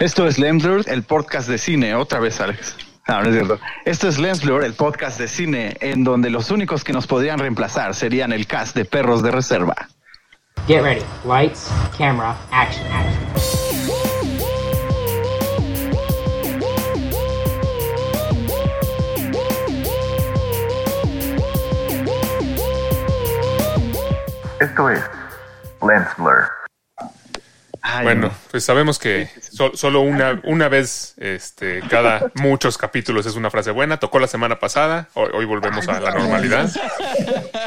Esto es Lemblur, el podcast de cine. Otra vez, Alex. No, no es cierto. Esto es Lensblur, el podcast de cine, en donde los únicos que nos podrían reemplazar serían el cast de Perros de Reserva. Get ready. Lights, camera, action, action. Esto es Lens Blur. Ay, Bueno, no. pues sabemos que so- solo una, una vez este, cada muchos capítulos es una frase buena. Tocó la semana pasada, hoy, hoy volvemos a la normalidad.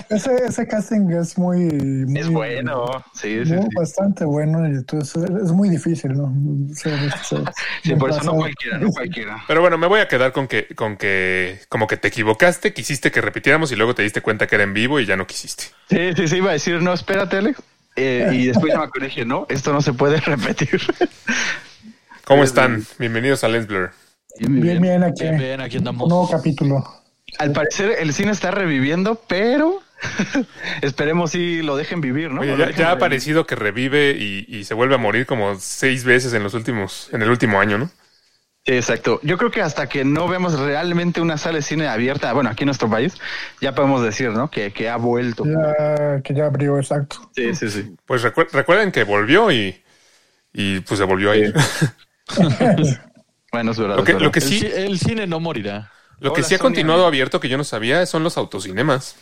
Ese, ese casting es muy, muy es bueno. Sí, sí, muy- sí. bastante bueno y entonces es muy difícil, ¿no? Sí, por eso no cualquiera, no cualquiera. Pero bueno, me voy a quedar con que, con que como que te equivocaste, quisiste que repitiéramos y luego te diste cuenta que era en vivo y ya no quisiste. Sí, sí, sí, iba a decir, no, espérate, Alex. Eh, y después ya me acordé, dije, no, esto no se puede repetir. ¿Cómo están? Bienvenidos a Lens Blur. Bien, bien, aquí. Bien, bien, aquí andamos. Un nuevo capítulo. Al parecer el cine está reviviendo, pero esperemos si lo dejen vivir, ¿no? Oye, ya, ha revivir. aparecido que revive y, y se vuelve a morir como seis veces en los últimos, en el último año, ¿no? Sí, exacto. Yo creo que hasta que no vemos realmente una sala de cine abierta, bueno, aquí en nuestro país, ya podemos decir, ¿no? Que, que ha vuelto. Ya, que ya abrió, exacto. Sí, sí, sí. Pues recuer- recuerden que volvió y, y pues se volvió a ir. Bueno, es verdad. Lo que, es lo que sí, el cine no morirá. lo que Hola, sí ha Sonia. continuado abierto que yo no sabía son los autocinemas.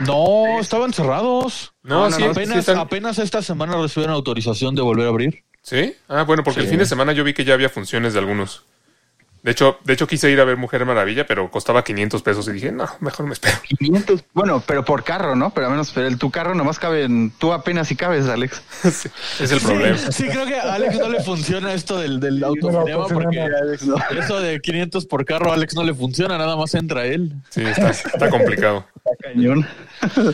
No, estaban cerrados. No, No, no, sí, no, sí apenas, están- apenas esta semana recibieron autorización de volver a abrir. ¿Sí? Ah, bueno, porque el fin de semana yo vi que ya había funciones de algunos. De hecho, de hecho quise ir a ver Mujer Maravilla, pero costaba 500 pesos y dije, no, mejor me espero. 500, bueno, pero por carro, ¿no? Pero al menos pero el, tu carro nomás cabe en, tú apenas si cabes, Alex. Sí, es el problema. Sí, creo que a Alex no le funciona esto del, del autocinema porque eso de 500 por carro a Alex no le funciona, nada más entra él. Sí, está, está complicado. Cañón.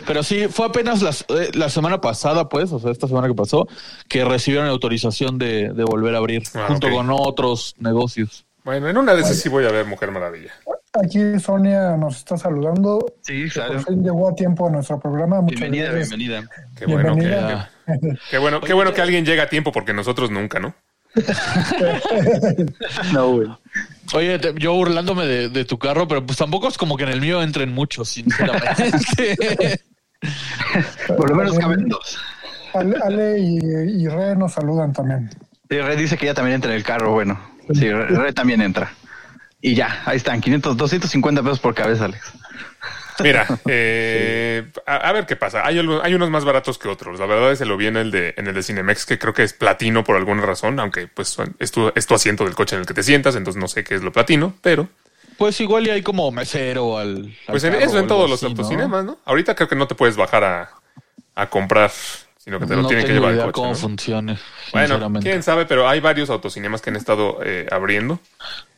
Pero sí, fue apenas las- eh, la semana pasada, pues, o sea, esta semana que pasó, que recibieron autorización de, de volver a abrir Ah, junto con otros negocios. Bueno, en una de esas sí voy a ver Mujer Maravilla. Aquí Sonia nos está saludando. Sí, Por claro. fin llegó a tiempo a nuestro programa. Muchas Bienvenida, gracias. bienvenida. Qué bueno que, qué bueno, qué bueno que alguien llega a tiempo porque nosotros nunca, ¿no? No, güey. Oye, te- yo burlándome de, de tu carro, pero pues tampoco es como que en el mío entren muchos, sinceramente. Por lo menos caben dos. Ale, Ale y, y Re nos saludan también. Sí, Red dice que ya también entra en el carro, bueno. Sí, Red también entra. Y ya, ahí están, 500, 250 pesos por cabeza, Alex. Mira, eh, a, a ver qué pasa. Hay, hay unos más baratos que otros. La verdad es que lo vi en el de, en el de Cinemex, que creo que es platino por alguna razón, aunque pues es tu, es tu asiento del coche en el que te sientas, entonces no sé qué es lo platino, pero pues igual y hay como mesero al. al pues en, carro eso en todos los así, ¿no? autocinemas, ¿no? Ahorita creo que no te puedes bajar a, a comprar, sino que te lo no tienen que llevar idea el coche. cómo ¿no? funcione. Bueno, quién sabe, pero hay varios autocinemas que han estado eh, abriendo.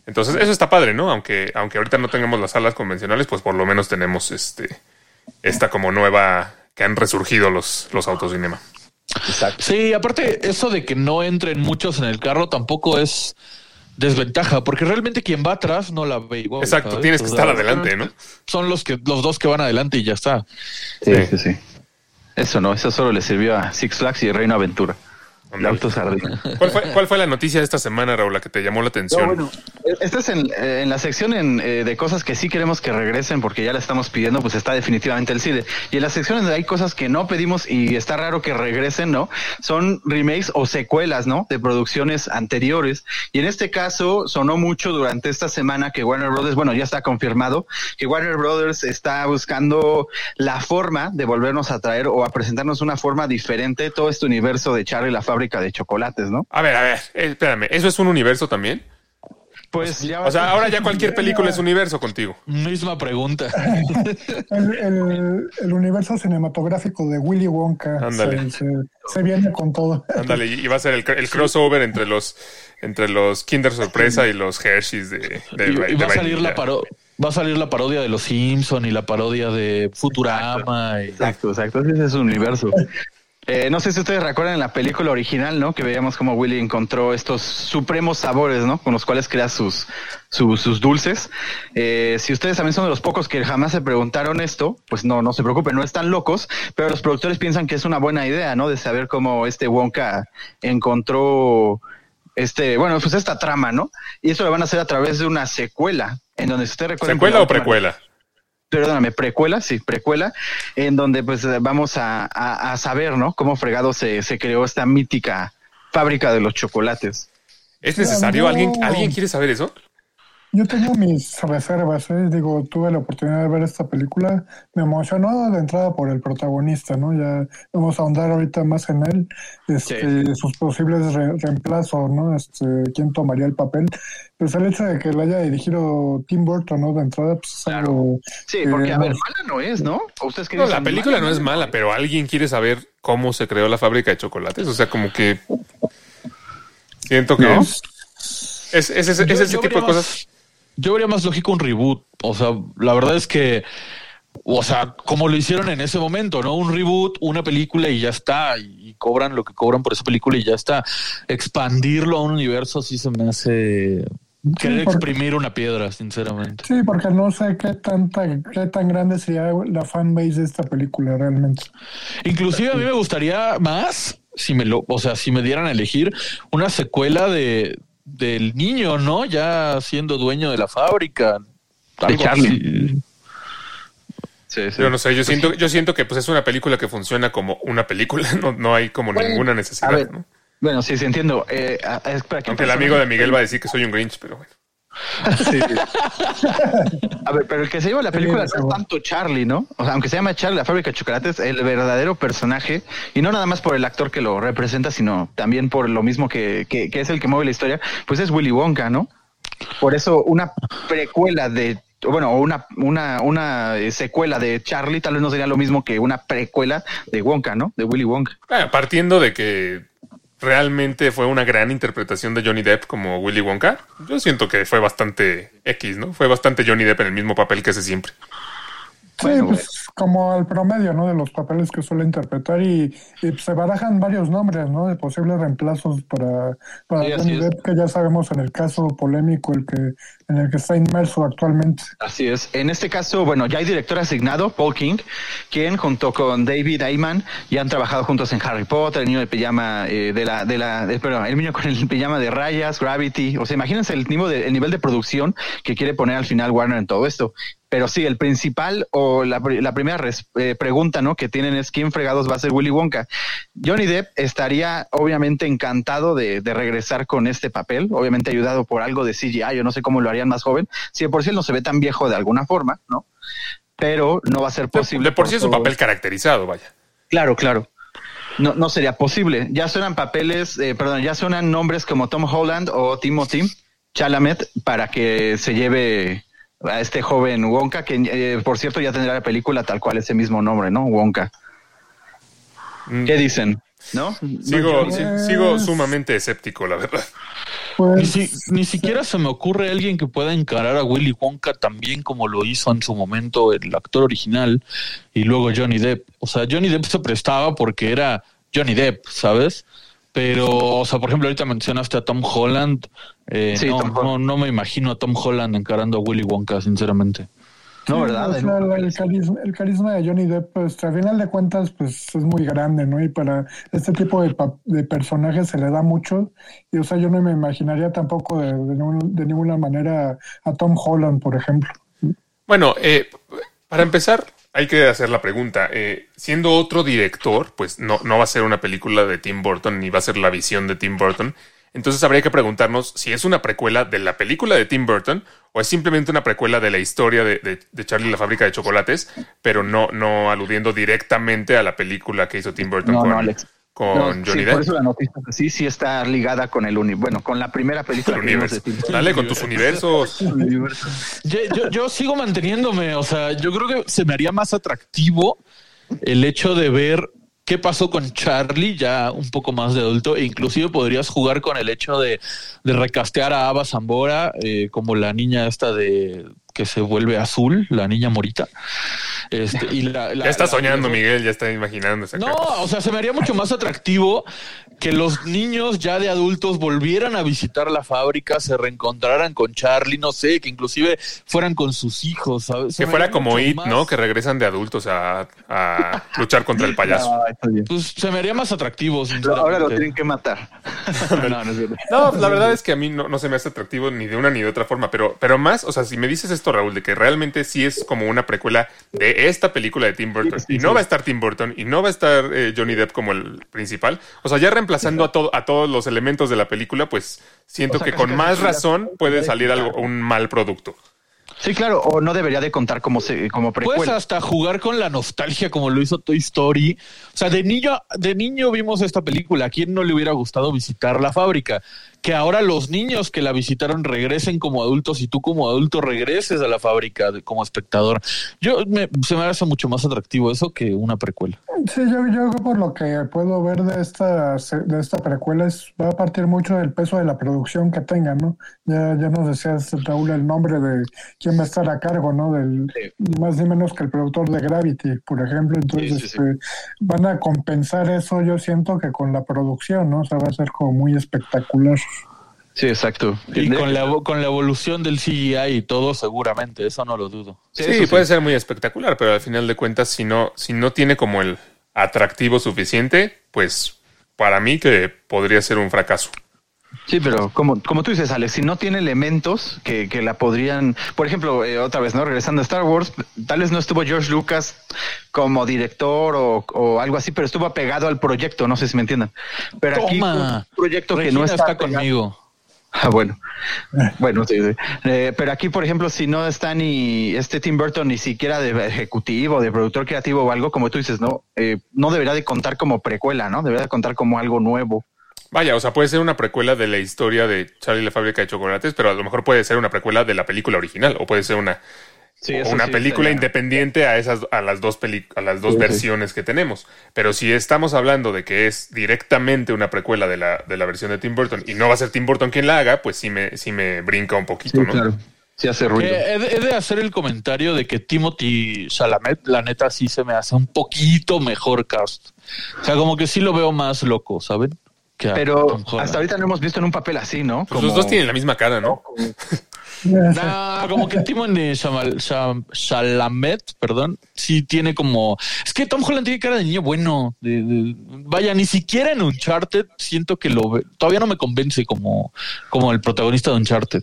Entonces, eso está padre, ¿no? Aunque, aunque ahorita no tengamos las salas convencionales, pues por lo menos tenemos este esta como nueva que han resurgido los, los autocinema. Sí, aparte, eso de que no entren muchos en el carro tampoco es desventaja, porque realmente quien va atrás no la ve igual. Exacto, ¿sabes? tienes que O estar adelante, ¿no? Son los que los dos que van adelante y ya está. Sí, sí, sí. Eso no, eso solo le sirvió a Six Flags y Reino Aventura. Autosardina. ¿Cuál fue, ¿Cuál fue la noticia de esta semana, Raúl, la que te llamó la atención? No, bueno, esta es en, en la sección en, eh, de cosas que sí queremos que regresen porque ya la estamos pidiendo, pues está definitivamente el CIDE. Y en la sección donde hay cosas que no pedimos y está raro que regresen, ¿no? Son remakes o secuelas, ¿no? De producciones anteriores. Y en este caso sonó mucho durante esta semana que Warner Brothers, bueno, ya está confirmado, que Warner Brothers está buscando la forma de volvernos a traer o a presentarnos una forma diferente todo este universo de Charlie la fábrica de chocolates, ¿no? A ver, a ver, espérame, ¿eso es un universo también? Pues ya O sea, ahora ya cualquier película es universo contigo. Misma pregunta. El, el- el universo cinematográfico de Willy Wonka se, se- se viene con todo. Ándale, y va a ser el, el crossover entre los entre los Kinder Sorpresa y los Hershey's de, de, y, de y va a salir la paro va a salir la parodia de los Simpson y la parodia de Futurama. y- Exacto, exacto. Ese es su universo. Eh, no sé si ustedes recuerdan la película original, ¿no? Que veíamos cómo Willy encontró estos supremos sabores, ¿no? Con los cuales crea sus, sus, sus dulces. Eh, si ustedes también son de los pocos que jamás se preguntaron esto, pues no, no se preocupen, no están locos, pero los productores piensan que es una buena idea, ¿no? De saber cómo este Wonka encontró este, bueno, pues esta trama, ¿no? Y eso lo van a hacer a través de una secuela, en donde si usted recuerda. ¿Secuela o precuela? Perdóname, precuela, sí, precuela, en donde pues vamos a, a, a saber, ¿no? Cómo fregado se, se creó esta mítica fábrica de los chocolates. ¿Es necesario? ¿Alguien, ¿Alguien quiere saber eso? Yo tengo mis reservas, ¿eh? digo, tuve la oportunidad de ver esta película, me emocionó de entrada por el protagonista, ¿no? Ya vamos a ahondar ahorita más en él, este, sus posibles re- reemplazos, ¿no? Este, quién tomaría el papel. Pues el hecho de que lo haya dirigido Tim Burton, ¿no? De entrada, pues es Claro. algo Sí, que porque a ver, mala no es, ¿no? ¿O ustedes qué No, la película no es Mala, pero ¿alguien quiere saber cómo se creó la fábrica de chocolates? O sea, como que siento que ¿No? es, es, es- es- es Yo- ese yo tipo de cosas. Yo vería más lógico un reboot. O sea, la verdad es que, o sea, como lo hicieron en ese momento, ¿no? Un reboot, una película y ya está. Y, cobran lo que cobran por esa película y ya está. Expandirlo a un universo sí se me hace querer porque- exprimir una piedra, sinceramente. Sí, porque no sé qué tanta, qué tan grande sería la fanbase de esta película realmente. Inclusive a mí me gustaría más, si me lo, o sea, si me dieran a elegir una secuela de del niño, ¿no? Ya siendo dueño de la fábrica. Algo Charlie. Sí, sí. Yo no sé, yo siento, yo siento que pues es una película que funciona como una película, no, no hay como Bueno, ninguna A necesidad, ver, ¿no? bueno, sí, sí entiendo. Eh, a- a- espera, ¿qué Aunque el amigo de Miguel va a decir que soy un Grinch, pero bueno. Sí. A ver, pero el que se lleva la película es tanto Charlie, ¿no? O sea, aunque se llama Charlie, la fábrica de chocolates, el verdadero personaje, y no nada más por el actor que lo representa, sino también por lo mismo que, que, que es el que mueve la historia, pues es Willy Wonka, ¿no? Por eso una precuela de, bueno, o una, una, una eh, secuela de Charlie tal vez no sería lo mismo que una precuela de Wonka, ¿no? De Willy Wonka. Ah, partiendo de que realmente fue una gran interpretación de Johnny Depp como Willy Wonka, yo siento que fue bastante X, ¿no? Fue bastante Johnny Depp en el mismo papel que hace siempre. Sí, Bueno, pues como al promedio, ¿no? De los papeles que suele interpretar y, y se barajan varios nombres, ¿no? De posibles reemplazos para, para Sí, Johnny. Depp, que ya sabemos en el caso polémico el que, en el que está inmerso actualmente. Así es. En este caso, bueno, ya hay director asignado, Paul King, quien junto con David Ayman ya han trabajado juntos en Harry Potter, el niño de pijama eh, de la, de la, de- perdón, el niño con el pijama de rayas, Gravity. O sea, imagínense el nivel de, el nivel de producción que quiere poner al final Warner en todo esto. Pero sí, el principal o la, la primera res- eh, pregunta, ¿no? Que tienen es quién fregados va a ser Willy Wonka. Johnny Depp estaría obviamente encantado de, de regresar con este papel, obviamente ayudado por algo de CGI, yo no sé cómo lo harían más joven, si de por sí él no se ve tan viejo de alguna forma, ¿no? Pero no va a ser posible. de por sí es un papel caracterizado, vaya. Claro, claro. No, no sería posible. Ya suenan papeles, eh, perdón, ya suenan nombres como Tom Holland o Timothy Chalamet para que se lleve a este joven Wonka, que eh, por cierto ya tendrá la película tal cual ese mismo nombre, ¿no? Wonka. Mm, ¿Qué dicen? ¿No? Sigo, No, sí, sigo sumamente escéptico, la verdad. Ni, Pues, si- ni siquiera se me ocurre alguien que pueda encarar a Willy Wonka también como lo hizo en su momento el actor original y luego Johnny Depp. O sea, Johnny Depp se prestaba porque era Johnny Depp, ¿sabes? Pero, o sea, por ejemplo, ahorita mencionaste a Tom Holland. Eh, Sí, no, no, no me imagino a Tom Holland encarando a Willy Wonka, sinceramente. No, sí, ¿verdad? o sea, el, el carisma, el carisma de Johnny Depp, pues a final de cuentas, pues es muy grande, ¿no? Y para este tipo de, de personajes se le da mucho. Y, o sea, yo no me imaginaría tampoco de, de, ningún- de ninguna manera a Tom Holland, por ejemplo. Bueno, eh, para empezar, hay que hacer la pregunta. Eh, siendo otro director, pues no, no va a ser una película de Tim Burton ni va a ser la visión de Tim Burton. Entonces habría que preguntarnos si es una precuela de la película de Tim Burton o es simplemente una precuela de la historia de, de- de Charlie y la fábrica de chocolates, pero no, no aludiendo directamente a la película que hizo Tim Burton No, con, no, Alex. con No, Johnny sí, Depp. Por eso la noticia sí, sí está ligada con el uni, bueno, con la primera película El que vimos universo. de Tim Burton. Dale con tus universos. Universo. Yo, yo- yo sigo manteniéndome, o sea, yo creo que se me haría más atractivo el hecho de ver qué pasó con Charlie ya un poco más de adulto e inclusive podrías jugar con el hecho de, de recastear a Ava Zambora eh, como la niña esta de que se vuelve azul, la niña morita. Este, y la, la- Ya está la- soñando, Miguel, ya está imaginando. No, cara. o sea, se me haría mucho más atractivo que los niños ya de adultos volvieran a visitar la fábrica, se reencontraran con Charlie, no sé, que inclusive fueran con sus hijos, ¿sabes? Se Que fuera como It, más- ¿no? Que regresan de adultos a, a luchar contra el payaso. Ah. Pues se me haría más atractivo, sinceramente. Ahora lo tienen que matar. No, la verdad es que a mí no, no se me hace atractivo ni de una ni de otra forma, pero, pero más, o sea, si me dices esto, Raúl, de que realmente sí es como una precuela de esta película de Tim Burton, y no va a estar Tim Burton, y no va a estar eh, Johnny Depp como el principal, o sea, ya reemplazando a, todo a todos los elementos de la película, pues siento O sea, que con más razón puede salir algo, un mal producto. Sí, claro, o no debería de contar como, se, como Puedes precuela. hasta jugar con la nostalgia como lo hizo Toy Story. O sea, de niño, de niño vimos esta película. ¿A quién no le hubiera gustado visitar la fábrica? Que ahora los niños que la visitaron regresen como adultos y tú como adulto regreses a la fábrica de- como espectador. Yo me, se me hace mucho más atractivo eso que una precuela. Sí, yo, yo por lo que puedo ver de esta, de esta precuela es, va a partir mucho del peso de la producción que tenga, ¿no? Ya, ya nos decías, Raúl, el nombre de quién va a estar a cargo, ¿no? Del, ni más ni menos que el productor de Gravity, por ejemplo. Entonces, Sí, sí, sí. este, van a compensar eso, yo siento que con la producción, ¿no? O sea, va a ser como muy espectacular. Sí, exacto. Y con la, con la evolución del CGI y todo, seguramente, eso no lo dudo. Sí, sí. puede ser muy espectacular, pero al final de cuentas, si no, si no tiene como el atractivo suficiente, pues para mí que podría ser un fracaso. Sí, pero como, como tú dices, Alex, si no tiene elementos que, que la podrían, por ejemplo, eh, otra vez, ¿no? Regresando a Star Wars, tal vez no estuvo George Lucas como director o, o algo así, pero estuvo apegado al proyecto, no sé si me entiendan. Pero aquí un proyecto que no está, conmigo. Ah, bueno. Bueno, sí, sí. Eh, pero aquí, por ejemplo, si no está ni este Tim Burton ni siquiera de ejecutivo, de productor creativo o algo, como tú dices, no, Eh, no debería de contar como precuela, ¿no? Debería de contar como algo nuevo. Vaya, o sea, puede ser una precuela de la historia de Charlie y la fábrica de chocolates, pero a lo mejor puede ser una precuela de la película original, o puede ser una, Sí, o eso una sí película estaría- independiente a esas, a las dos peli- a las dos Sí, sí. versiones que tenemos. Pero si estamos hablando de que es directamente una precuela de la, de la versión de Tim Burton y no va a ser Tim Burton quien la haga, pues sí me, sí me brinca un poquito, Sí, ¿no? claro. Sí hace ruido. He, de, he de hacer el comentario de que Timothy Chalamet, la neta, sí se me hace un poquito mejor cast. O sea, como que sí lo veo más loco, ¿saben? Que Pero hasta ahorita no hemos visto en un papel así, ¿no? Pues los dos tienen la misma cara, ¿no? Nah, como que Chamal- Cham- Chalamet, perdón, sí tiene como... Es que Tom Holland tiene cara de niño bueno. de- de- vaya, ni siquiera en Uncharted siento que lo... ve- Todavía no me convence como, como el protagonista de Uncharted.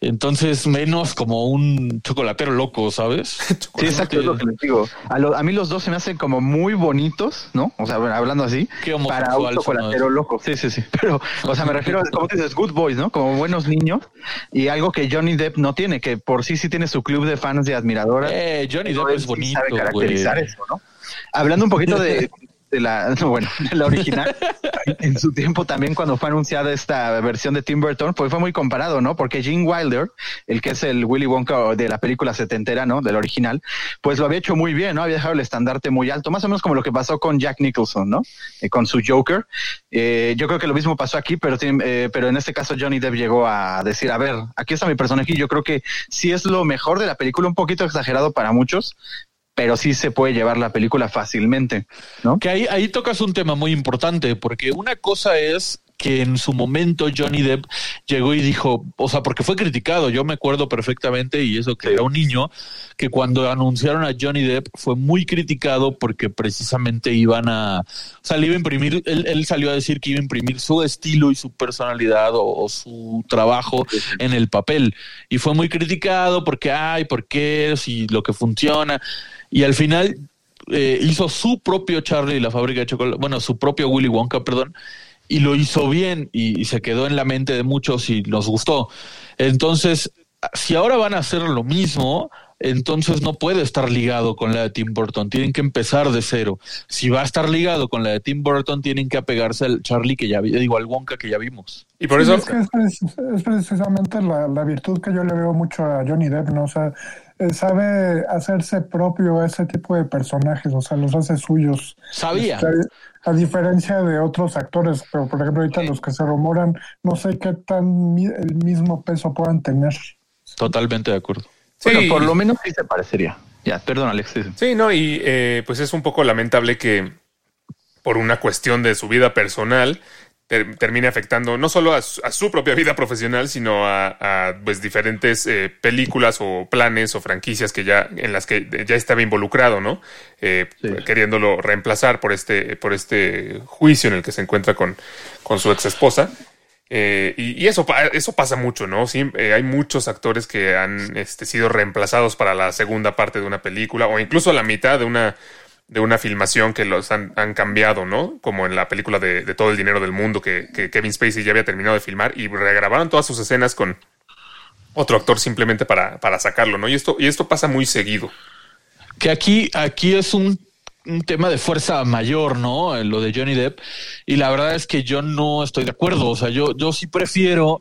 Entonces, menos como un chocolatero loco, ¿sabes? Sí, exacto, es lo que les digo. A, lo- a mí los dos se me hacen como muy bonitos, ¿no? O sea, bueno, hablando así, Qué para un chocolatero loco. Sí, sí, sí. Pero, o sea, me refiero, como tú dices, good boys, ¿no? Como buenos niños y algo que Johnny Depp no tiene, que por sí sí tiene su club de fans de admiradoras. Eh, Johnny Depp es bonito, sabe güey. caracterizar eso, ¿no? Hablando un poquito de, de la, no, bueno, de la original, en su tiempo también cuando fue anunciada esta versión de Tim Burton, pues fue muy comparado, ¿no? Porque Gene Wilder, el que es el Willy Wonka de la película setentera, ¿no? Del original, pues lo había hecho muy bien, ¿no? Había dejado el estandarte muy alto, más o menos como lo que pasó con Jack Nicholson, ¿no? Eh, con su Joker. Eh, yo creo que lo mismo pasó aquí, pero, eh, pero en este caso Johnny Depp llegó a decir, a ver, aquí está mi personaje y yo creo que sí es lo mejor de la película, un poquito exagerado para muchos, pero sí se puede llevar la película fácilmente, ¿no? Que ahí, ahí tocas un tema muy importante, porque una cosa es que en su momento Johnny Depp llegó y dijo, o sea, porque fue criticado, yo me acuerdo perfectamente, y eso que era un niño, que cuando anunciaron a Johnny Depp fue muy criticado porque precisamente iban a, o sea, le iba a imprimir, él, él salió a decir que iba a imprimir su estilo y su personalidad o, o su trabajo en el papel. Y fue muy criticado porque, ay, ¿por qué? Si lo que funciona. Y al final eh, hizo su propio Charlie y la fábrica de chocolate, bueno, su propio Willy Wonka, perdón, y lo hizo bien y, y se quedó en la mente de muchos y nos gustó. Entonces, si ahora van a hacer lo mismo, entonces no puede estar ligado con la de Tim Burton, tienen que empezar de cero. Si va a estar ligado con la de Tim Burton, tienen que apegarse al Charlie que ya vi, digo, al Wonka que ya vimos. Y por Sí, eso, es, que es, precis- es precisamente la, la virtud que yo le veo mucho a Johnny Depp, ¿no? O sea, sabe hacerse propio a ese tipo de personajes, o sea, los hace suyos. Sabía. Este, a diferencia de otros actores, pero por ejemplo ahorita los que se rumoran, no sé qué tan mi- el mismo peso puedan tener. Totalmente de acuerdo. Bueno, Sí. por lo menos sí se parecería. Ya, perdón, Alex. sí, no, y eh, pues es un poco lamentable que por una cuestión de su vida personal ter- termine afectando no solo a su, a su propia vida profesional, sino a, a, pues diferentes eh, películas o planes o franquicias que ya en las que ya estaba involucrado, ¿no? Eh, Sí. Queriéndolo reemplazar por este por este juicio en el que se encuentra con, con su ex esposa. Eh, y, eso, eso pasa mucho, ¿no? Sí, eh, hay muchos actores que han este, sido reemplazados para la segunda parte de una película o incluso la mitad de una, de una filmación que los han, han cambiado, ¿no? Como en la película de, de Todo el Dinero del Mundo que, que Kevin Spacey ya había terminado de filmar y regrabaron todas sus escenas con otro actor simplemente para, para sacarlo, ¿no? Y esto, y esto pasa muy seguido. Que aquí, aquí es un, un tema de fuerza mayor, ¿no? Eh, Lo de Johnny Depp. Y la verdad es que yo no estoy de acuerdo. O sea, yo, yo sí prefiero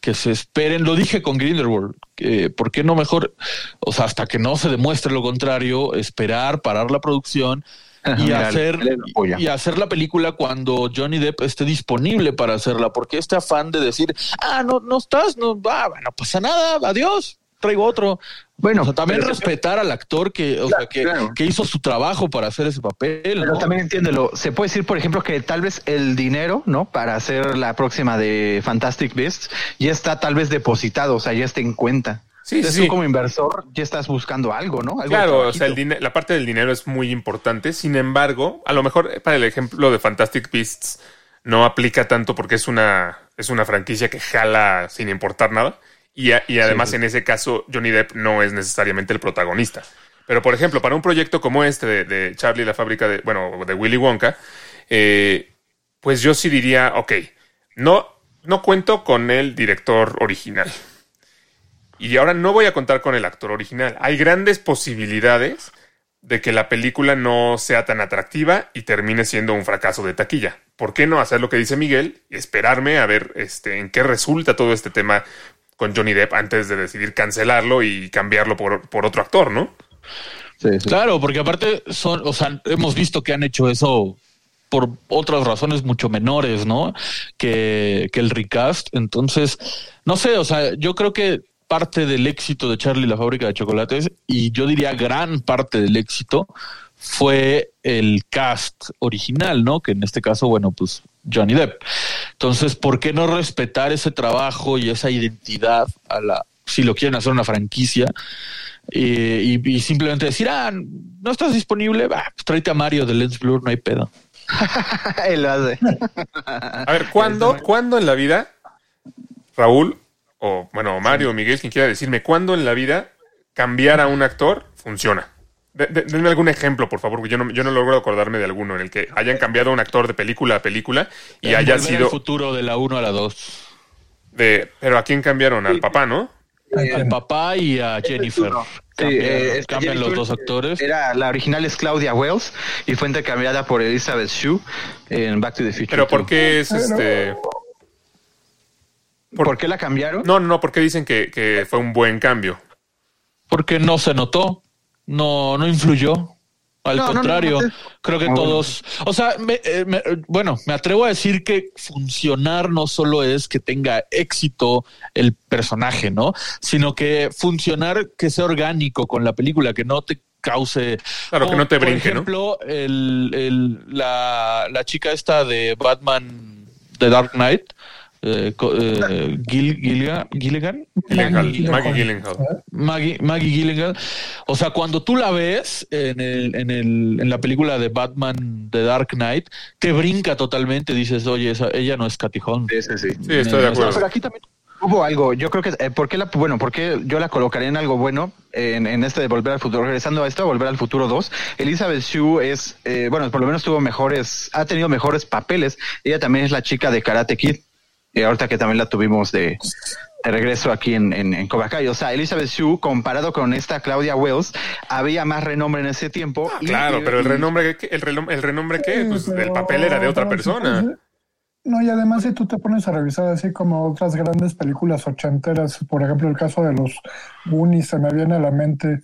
que se esperen. Lo dije con Grindelwald. Que, ¿Por qué no mejor? O sea, hasta que no se demuestre lo contrario, esperar, parar la producción y Mira, hacer y hacer la película cuando Johnny Depp esté disponible para hacerla, porque este afán de decir, ah, no, no estás, no, ah, no pasa nada, adiós, traigo otro. Bueno, O sea, también pero- respetar al actor que, o sea, que, claro. que hizo su trabajo para hacer ese papel. Pero ¿no? también entiéndelo. Se puede decir, por ejemplo, que tal vez el dinero, ¿no? Para hacer la próxima de Fantastic Beasts ya está tal vez depositado, o sea, ya está en cuenta. Sí, Entonces sí. tú como inversor ya estás buscando algo, ¿no? Algo Claro, o sea, el la parte del dinero es muy importante. Sin embargo, a lo mejor eh, para el ejemplo de Fantastic Beasts no aplica tanto porque es una, es una franquicia que jala sin importar nada. Y, a- y además, en ese caso, Johnny Depp no es necesariamente el protagonista. Pero, por ejemplo, para un proyecto como este de, de Charlie la fábrica de, bueno, de Willy Wonka, eh, pues yo sí diría, ok, no, no cuento con el director original. Y ahora no voy a contar con el actor original. Hay grandes posibilidades de que la película no sea tan atractiva y termine siendo un fracaso de taquilla. ¿Por qué no hacer lo que dice Miguel y esperarme a ver este, en qué resulta todo este tema con Johnny Depp antes de decidir cancelarlo y cambiarlo por, por otro actor, ¿no? Sí, sí. Claro, porque aparte son, o sea, hemos visto que han hecho eso por otras razones mucho menores, ¿no? Que, que el recast. Entonces, no sé, o sea, yo creo que parte del éxito de Charlie la fábrica de chocolates, y yo diría gran parte del éxito, fue el cast original, ¿no? Que en este caso, bueno, pues Johnny Depp. Entonces, ¿por qué no respetar ese trabajo y esa identidad a la, si lo quieren hacer una franquicia? eh, y, y simplemente decir, ah, no estás disponible, bah, pues tráete a Mario de Lens Blur, no hay pedo. Él lo hace. A ver, ¿cuándo, ¿cuándo en la vida, Raúl, o bueno, Mario o Miguel, quien quiera decirme, cuándo en la vida cambiar a un actor funciona? De- de- denme algún ejemplo, por favor, porque yo no, yo no logro acordarme de alguno en el que hayan cambiado a un actor de película a película y haya sido futuro de la 1 a la 2. de... Pero ¿a quién cambiaron? Al papá, ¿no? Al papá y a Jennifer. Sí, Cambian, eh, esta cambian los Jennifer dos actores. Era la original es Claudia Wells y fue intercambiada por Elizabeth Shue en Back to the Future. Pero ¿por 2. qué es este...? ¿Por qué la cambiaron? No, no, no, porque dicen que, que fue un buen cambio. Porque no se notó, no, no influyó. Al No, no, no, contrario, no, no. creo que Ah, bueno. todos, o sea, me- eh, me- bueno, me atrevo a decir que funcionar no solo es que tenga éxito el personaje, ¿no? Sino que funcionar que sea orgánico con la película, que no te cause. Claro, que no te por brinque, ¿no? ejemplo, el, el- la, la chica esta de Batman The Dark Knight, eh, eh, Gil- Gilligan, Gilligan, Gyllenhaal, Maggie Gyllenhaal. Gyllenhaal. Maggie, Maggie Gilligan. O sea, cuando tú la ves en, el, en, el, en la película de Batman The Dark Knight, te brinca totalmente. Dices, oye, esa, ella no es Holmes. Sí, sí, sí. Sí, estoy de acuerdo. Pero aquí también hubo algo. Yo creo que, eh, ¿por qué la, bueno, por qué yo la colocaría en algo bueno en, en este de Volver al Futuro? Regresando a esto, Volver al Futuro 2, Elizabeth Shue es, eh, bueno, por lo menos tuvo mejores, ha tenido mejores papeles. Ella también es la chica de Karate Kid. Y ahorita que también la tuvimos de, de regreso aquí en, en, en Cobra Kai. O sea, Elizabeth Shue, comparado con esta Claudia Wells, había más renombre en ese tiempo. y- Claro, y- pero el renombre, el, renom- el renombre qué? Sí, Pues el papel era de otra persona. No, y además si tú te pones a revisar así como otras grandes películas ochenteras, por ejemplo el caso de los Goonies, se me viene a la mente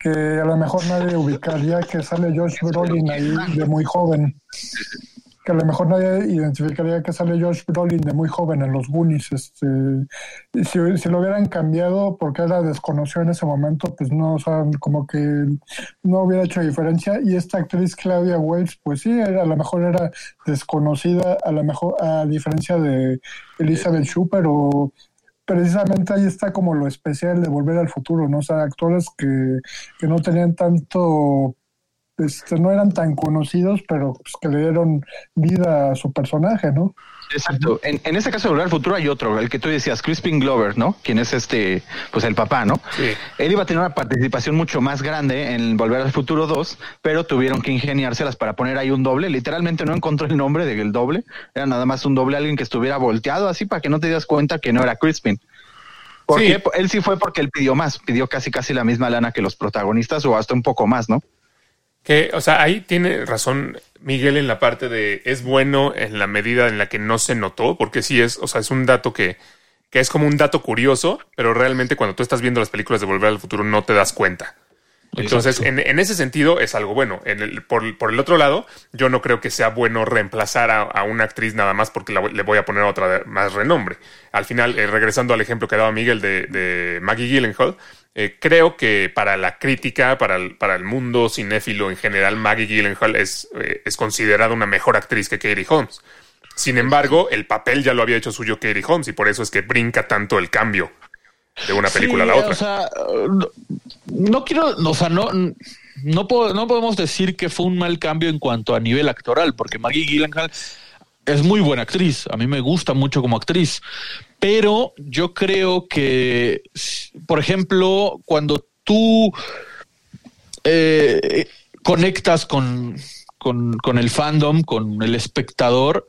que a lo mejor nadie ubicaría que sale Josh Brolin ahí de muy joven. Que a lo mejor nadie identificaría que sale George Brolin de muy joven en los Goonies. Este, si, lo hubieran cambiado porque era desconocido en ese momento, pues no, o como que no hubiera hecho diferencia. Y esta actriz Claudia Wells, pues sí, era, a lo mejor era desconocida, a lo mejor a diferencia de Elizabeth Shue, pero precisamente ahí está como lo especial de Volver al Futuro, ¿no? O sea, actores que, que no tenían tanto este, no eran tan conocidos, pero pues, que le dieron vida a su personaje, ¿no? Exacto. En, en este caso de Volver al Futuro hay otro, el que tú decías, Crispin Glover, ¿no? Quien es este, pues el papá, ¿no? Sí. Él iba a tener una participación mucho más grande en Volver al Futuro 2, pero tuvieron que ingeniárselas para poner ahí un doble. Literalmente no encontró el nombre del doble, era nada más un doble, alguien que estuviera volteado así para que no te das cuenta que no era Crispin. Porque Sí. él sí fue porque él pidió más, pidió casi casi la misma lana que los protagonistas o hasta un poco más, ¿no? Que, o sea, ahí tiene razón Miguel en la parte de es bueno en la medida en la que no se notó, porque sí es, o sea, es un dato que, que es como un dato curioso, pero realmente cuando tú estás viendo las películas de Volver al Futuro no te das cuenta. Entonces, en, en ese sentido es algo bueno. En el- por, por el otro lado, yo no creo que sea bueno reemplazar a, a una actriz nada más porque la le voy a poner otra de más renombre. Al final, eh, regresando al ejemplo que daba Miguel de, de Maggie Gyllenhaal, eh, creo que para la crítica, para el, para el mundo cinéfilo en general, Maggie Gyllenhaal es, eh, es considerada una mejor actriz que Katie Holmes. Sin embargo, el papel ya lo había hecho suyo Katie Holmes y por eso es que brinca tanto el cambio de una película Sí, a la otra. O sea, no, no quiero, o sea, no, no, puedo- no podemos decir que fue un mal cambio en cuanto a nivel actoral, porque Maggie Gyllenhaal es muy buena actriz. A mí me gusta mucho como actriz, pero yo creo que, por ejemplo, cuando tú eh, conectas con, con, con el fandom, con el espectador,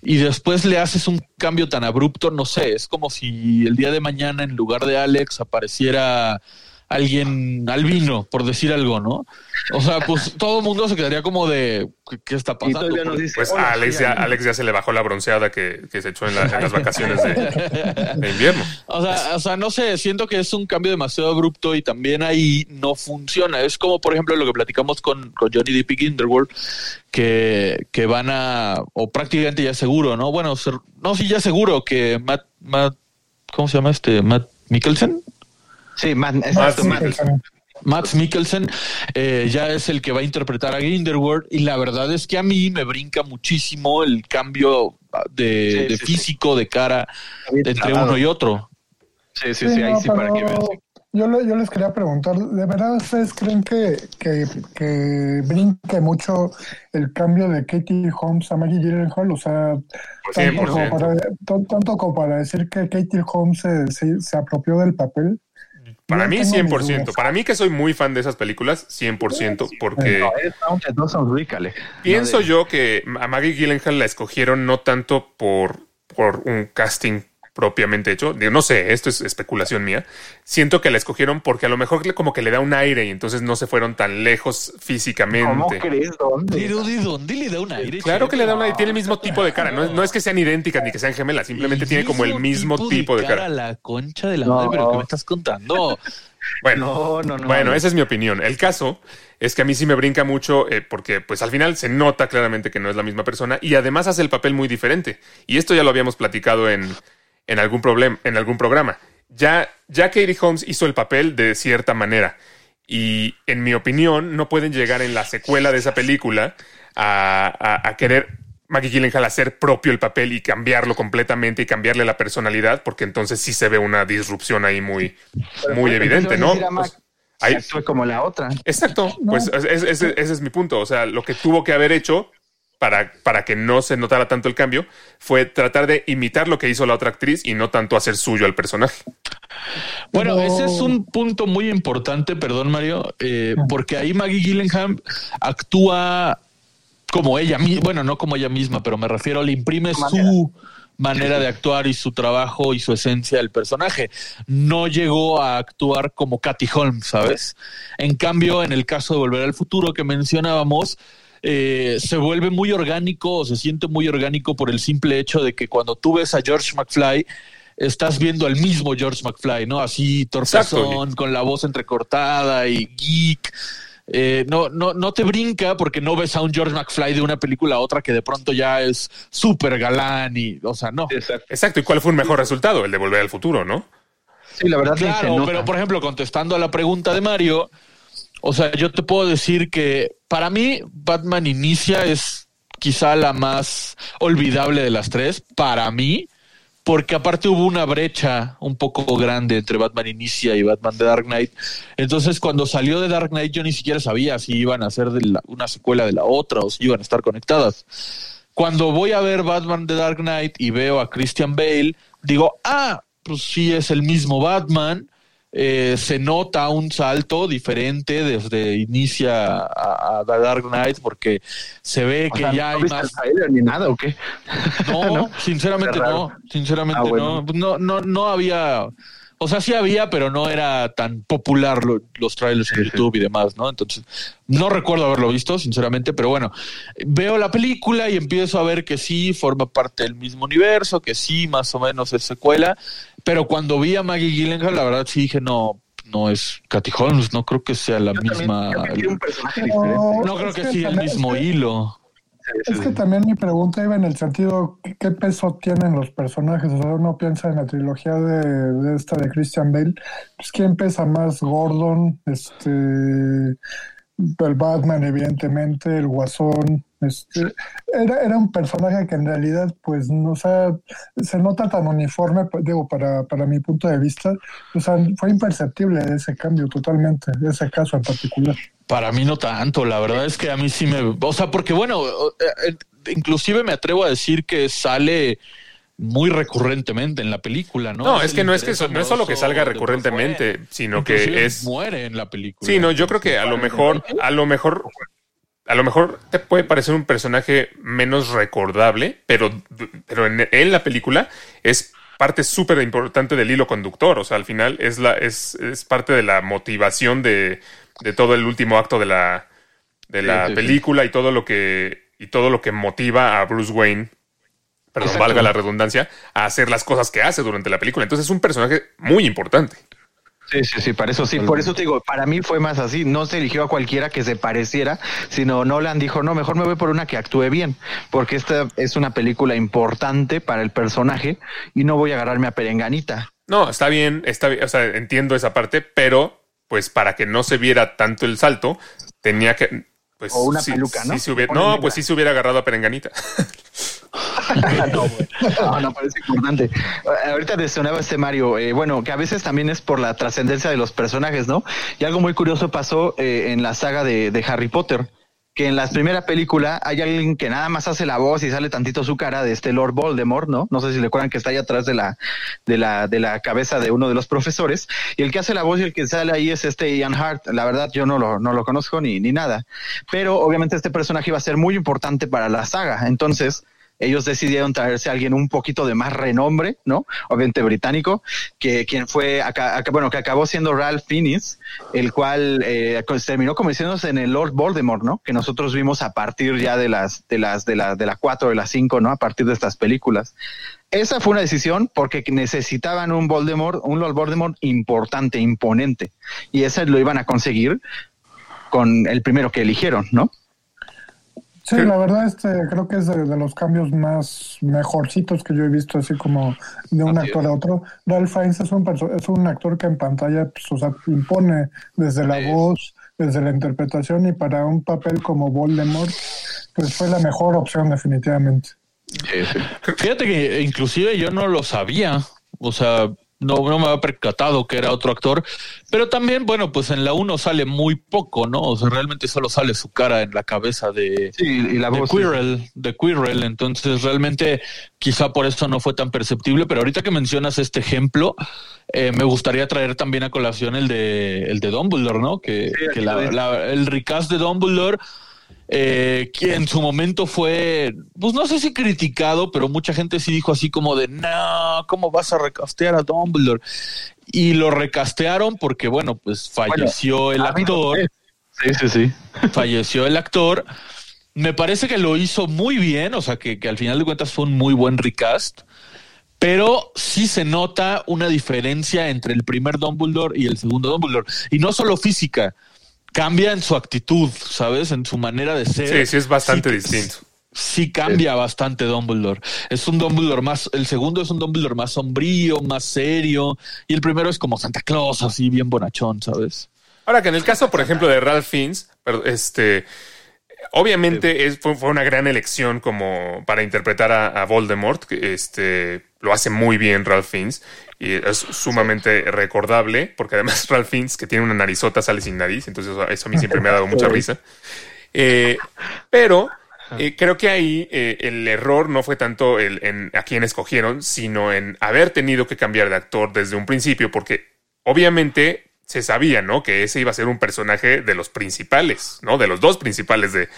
y después le haces un cambio tan abrupto, no sé, es como si el día de mañana en lugar de Alex apareciera alguien albino, por decir algo, ¿no? O sea, pues todo el mundo se quedaría como de ¿qué, qué está pasando? dice, Pues "Hola, a Alex ya, Alina". Alex ya se le bajó la bronceada que, que se echó en, la- en las vacaciones de, de invierno. O sea, o sea, no sé, siento que es un cambio demasiado abrupto y también ahí no funciona. Es como, por ejemplo, lo que platicamos con, con Johnny Depp y Grindelwald, que, que van a, o prácticamente ya seguro, ¿no? Bueno, ser- no, sí, ya seguro que Matt, Matt, ¿cómo se llama este? Matt Mikkelsen. Sí, Matt, Matt. pues, Max Mikkelsen eh, ya es el que va a interpretar a Grindelwald y la verdad es que a mí me brinca muchísimo el cambio de, Sí, de sí, sí. físico, de cara entre uno y otro. Sí, sí, sí, ahí no, sí para que veas. Yo, le- yo les quería preguntar, ¿de verdad ustedes creen que, que, que brinque mucho el cambio de Katie Holmes a Maggie Gyllenhaal? O sea, tanto como, 100%. para, tan- tanto como para decir que Katie Holmes se, se, se apropió del papel. Para Yo mí, tengo mis 100%. dudas. Para mí, que soy muy fan de esas películas, 100%, porque No, es pienso No de- yo que a Maggie Gyllenhaal la escogieron no tanto por, por un casting propiamente hecho. Digo, no sé, esto es especulación mía. Siento que la escogieron porque a lo mejor como que le da un aire y entonces no se fueron tan lejos ¿Cómo físicamente. crees? ¿Dónde? Pero ¿de dónde le da un aire? Claro que le da un aire, tiene el mismo tipo de cara. No, es- no es que sean idénticas ni que sean gemelas, simplemente tiene como el mismo tipo de cara. La concha de la No. madre, pero ¿qué me estás contando? Bueno, No, no, no. Bueno, esa es mi opinión. El caso es que a mí sí me brinca mucho eh, porque pues al final se nota claramente que no es la misma persona y además hace el papel muy diferente. Y esto ya lo habíamos platicado en, en, algún, problem, en algún programa. Ya, ya Katie Holmes hizo el papel de cierta manera y en mi opinión no pueden llegar en la secuela de esa película a, a- a querer Maggie Gyllenhaal hacer propio el papel y cambiarlo completamente y cambiarle la personalidad porque entonces sí se ve una disrupción ahí muy, muy evidente, ¿no? Pues, ahí- como la otra. Exacto, pues es- es- ese, ese es mi punto. O sea, lo que tuvo que haber hecho para, para que no se notara tanto el cambio fue tratar de imitar lo que hizo la otra actriz y no tanto hacer suyo al personaje. Bueno, ese es un punto muy importante, perdón Mario, eh, porque ahí Maggie Gyllenhaal actúa como ella misma, bueno, no como ella misma, pero me refiero, le imprime su manera de actuar y su trabajo y su esencia del personaje. No llegó a actuar como Katy Holmes, ¿sabes? En cambio, en el caso de Volver al Futuro que mencionábamos, eh, se vuelve muy orgánico o se siente muy orgánico por el simple hecho de que cuando tú ves a George McFly, estás viendo al mismo George McFly, ¿no? Así torpezón, con la voz entrecortada y geek. eh, no, no, no te brinca porque no ves a un George McFly de una película a otra que de pronto ya es súper galán y, o sea, no. Exacto. ¿Y cuál fue un mejor resultado? El de Volver al Futuro, ¿no? Sí, la verdad. Claro, nota. pero por ejemplo, contestando a la pregunta de Mario, o sea, yo te puedo decir que para mí Batman Inicia es quizá la más olvidable de las tres, para mí, porque aparte hubo una brecha un poco grande entre Batman Inicia y Batman The Dark Knight. Entonces, cuando salió de Dark Knight, yo ni siquiera sabía si iban a de la- una secuela de la otra o si iban a estar conectadas. Cuando voy a ver Batman The Dark Knight y veo a Christian Bale, digo, ah, pues sí es el mismo Batman. Eh, se nota un salto diferente desde inicia a, a The Dark Knight porque se ve O que sea, ya ¿no hay más ni nada o qué? no, ¿No? sinceramente no, sinceramente Ah, bueno. no. no, no, no había, o sea, sí había, pero no era tan popular lo- los trailers en Sí, sí. YouTube y demás, ¿no? Entonces, no recuerdo haberlo visto, sinceramente, pero bueno, veo la película y empiezo a ver que sí forma parte del mismo universo, que sí, más o menos es secuela, pero cuando vi a Maggie Gyllenhaal, la verdad sí dije, no, no es Katy Holmes, no creo que sea la Yo también misma, creo que tiene un personaje diferente. no creo Es que que sí el también- mismo es que- hilo. Es que también mi pregunta iba en el sentido, ¿qué- ¿qué peso tienen los personajes? O sea, uno piensa en la trilogía de, de esta de Christian Bale, pues ¿quién pesa más? Gordon, este, el Batman, evidentemente, el Guasón, este, era, era un personaje que en realidad, pues, no, o sea, se nota tan uniforme, pues, digo, para, para mi punto de vista, o sea, fue imperceptible ese cambio totalmente, ese caso en particular. Para mí no tanto, la verdad es que a mí sí me, o sea, porque bueno, eh, eh, inclusive me atrevo a decir que sale muy recurrentemente en la película, ¿no? No, es que no es que so- no es solo que salga recurrentemente, sino Inclusive que es muere en la película. Sí, no, yo creo que a lo mejor, a lo mejor, a lo mejor te puede parecer un personaje menos recordable, pero, pero en, en la película es parte súper importante del hilo conductor. O sea, al final es la, es, es parte de la motivación de, de todo el último acto de la, de la sí, sí. película y todo lo que, y todo lo que motiva a Bruce Wayne. Perdón, Exacto. valga la redundancia, a hacer las cosas que hace durante la película. Entonces es un personaje muy importante. Sí, sí, sí, para eso sí. Por eso te digo, para mí fue más así. No se eligió a cualquiera que se pareciera, sino Nolan dijo, no, mejor me voy por una que actúe bien, porque esta es una película importante para el personaje y no voy a agarrarme a perenganita. No, está bien, está bien, o sea, entiendo esa parte, pero pues para que no se viera tanto el salto, tenía que pues O una sí- peluca, ¿no? sí se hubiera- no, pues sí se hubiera agarrado a Perenganita. no, no, no, parece importante. Ahorita te sonaba este Mario, eh, bueno, que a veces también es por la trascendencia de los personajes, ¿no? Y algo muy curioso pasó eh, en la saga de, de Harry Potter, que en la primera película hay alguien que nada más hace la voz y sale tantito su cara de este Lord Voldemort, ¿no? No sé si le acuerdan que está ahí atrás de la, de la, de la cabeza de uno de los profesores. Y el que hace la voz y el que sale ahí es este Ian Hart. La verdad, yo no lo, no lo conozco ni, ni nada. Pero obviamente este personaje iba a ser muy importante para la saga. Entonces, ellos decidieron traerse a alguien un poquito de más renombre, ¿no? Obviamente británico, que quien fue, acá, bueno, que acabó siendo Ralph Fiennes, el cual eh, pues, terminó convirtiéndose en el Lord Voldemort, ¿no? Que nosotros vimos a partir ya de las, de las, de la, de la cuatro, de las cinco, ¿no? A partir de estas películas. Esa fue una decisión porque necesitaban un Voldemort, un Lord Voldemort importante, imponente, y ese lo iban a conseguir con el primero que eligieron, ¿no? Sí, la verdad, este, creo que es de, de los cambios más mejorcitos que yo he visto, así como de un actor a otro. Ralph Fiennes es un, es un actor que en pantalla pues, o sea, impone desde la voz, desde la interpretación y para un papel como Voldemort, pues fue la mejor opción definitivamente. Fíjate que inclusive yo no lo sabía, o sea, no, no me había percatado que era otro actor, pero también, bueno, pues en la 1 sale muy poco, ¿no? O sea, realmente solo sale su cara en la cabeza de, Sí, y la de. Quirrell, de Quirrell, entonces realmente quizá por eso no fue tan perceptible, pero ahorita que mencionas este ejemplo, eh, me gustaría traer también a colación el de el de Dumbledore, ¿no? Que, Sí, la- el recast de Dumbledore, eh, que en su momento fue, pues no sé si criticado, pero mucha gente sí dijo así como de, no, ¿cómo vas a recastear a Dumbledore? Y lo recastearon porque, bueno, pues falleció el actor Sí, sí, sí. falleció el actor. Me parece que lo hizo muy bien, o sea, que, que al final de cuentas fue un muy buen recast, pero sí se nota una diferencia entre el primer Dumbledore y el segundo Dumbledore. Y no solo física, cambia en su actitud, ¿sabes? En su manera de ser. Sí, sí, es bastante Sí, distinto. Sí cambia bastante Dumbledore. Es un Dumbledore más, el segundo es un Dumbledore más sombrío, más serio, y el primero es como Santa Claus, así bien bonachón, ¿sabes? Ahora que en el caso, por ejemplo, de Ralph Fiennes, pero, este, obviamente es, fue, fue una gran elección como para interpretar a, a Voldemort, este, lo hace muy bien Ralph Fiennes y es sumamente recordable, porque además Ralph Fiennes, que tiene una narizota, sale sin nariz, entonces eso, a mí siempre me ha dado mucha risa. Eh, pero eh, creo que ahí eh, el error no fue tanto el, en a quién escogieron, sino en haber tenido que cambiar de actor desde un principio, porque obviamente se sabía, ¿no? Que ese iba a ser un personaje de los principales, ¿no? De los dos principales de,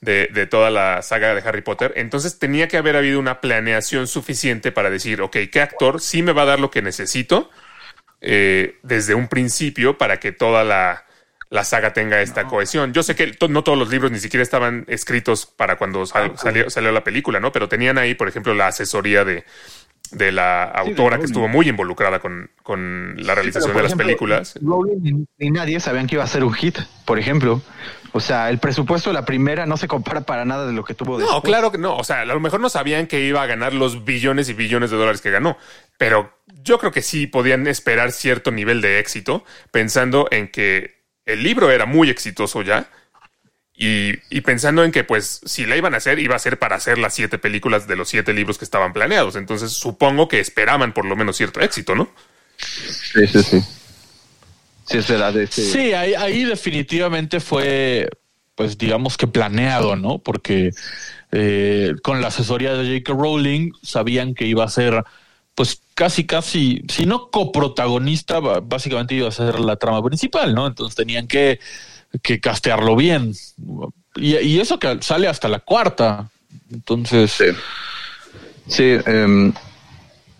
de, de toda la saga de Harry Potter. Entonces tenía que haber habido una planeación suficiente para decir, ok, ¿qué actor sí me va a dar lo que necesito eh, desde un principio para que toda la, la saga tenga esta cohesión? Yo sé que to- no todos los libros ni siquiera estaban escritos para cuando sal- salió, salió la película, ¿no? Pero tenían ahí, por ejemplo, la asesoría de, de la autora que estuvo muy involucrada con, con la realización de las ejemplo, películas. Rowling ni, ni nadie sabían que iba a ser un hit, por ejemplo. O sea, el presupuesto de la primera no se compara para nada de lo que tuvo No, después. claro que no. O sea, a lo mejor no sabían que iba a ganar los billones y billones de dólares que ganó, pero yo creo que sí podían esperar cierto nivel de éxito, pensando en que el libro era muy exitoso ya y, y pensando en que, pues, si la iban a hacer, iba a ser para hacer las siete películas de los siete libros que estaban planeados. Entonces, supongo que esperaban por lo menos cierto éxito, ¿no? Sí, sí, sí. Sí, ahí, ahí definitivamente fue, pues digamos que planeado, ¿no? Porque eh, con la asesoría de J.K. Rowling sabían que iba a ser, pues casi, casi, si no coprotagonista, básicamente iba a ser la trama principal, ¿no? Entonces tenían que, que castearlo bien. Y, y eso que sale hasta la cuarta. Entonces, Sí. Sí, em,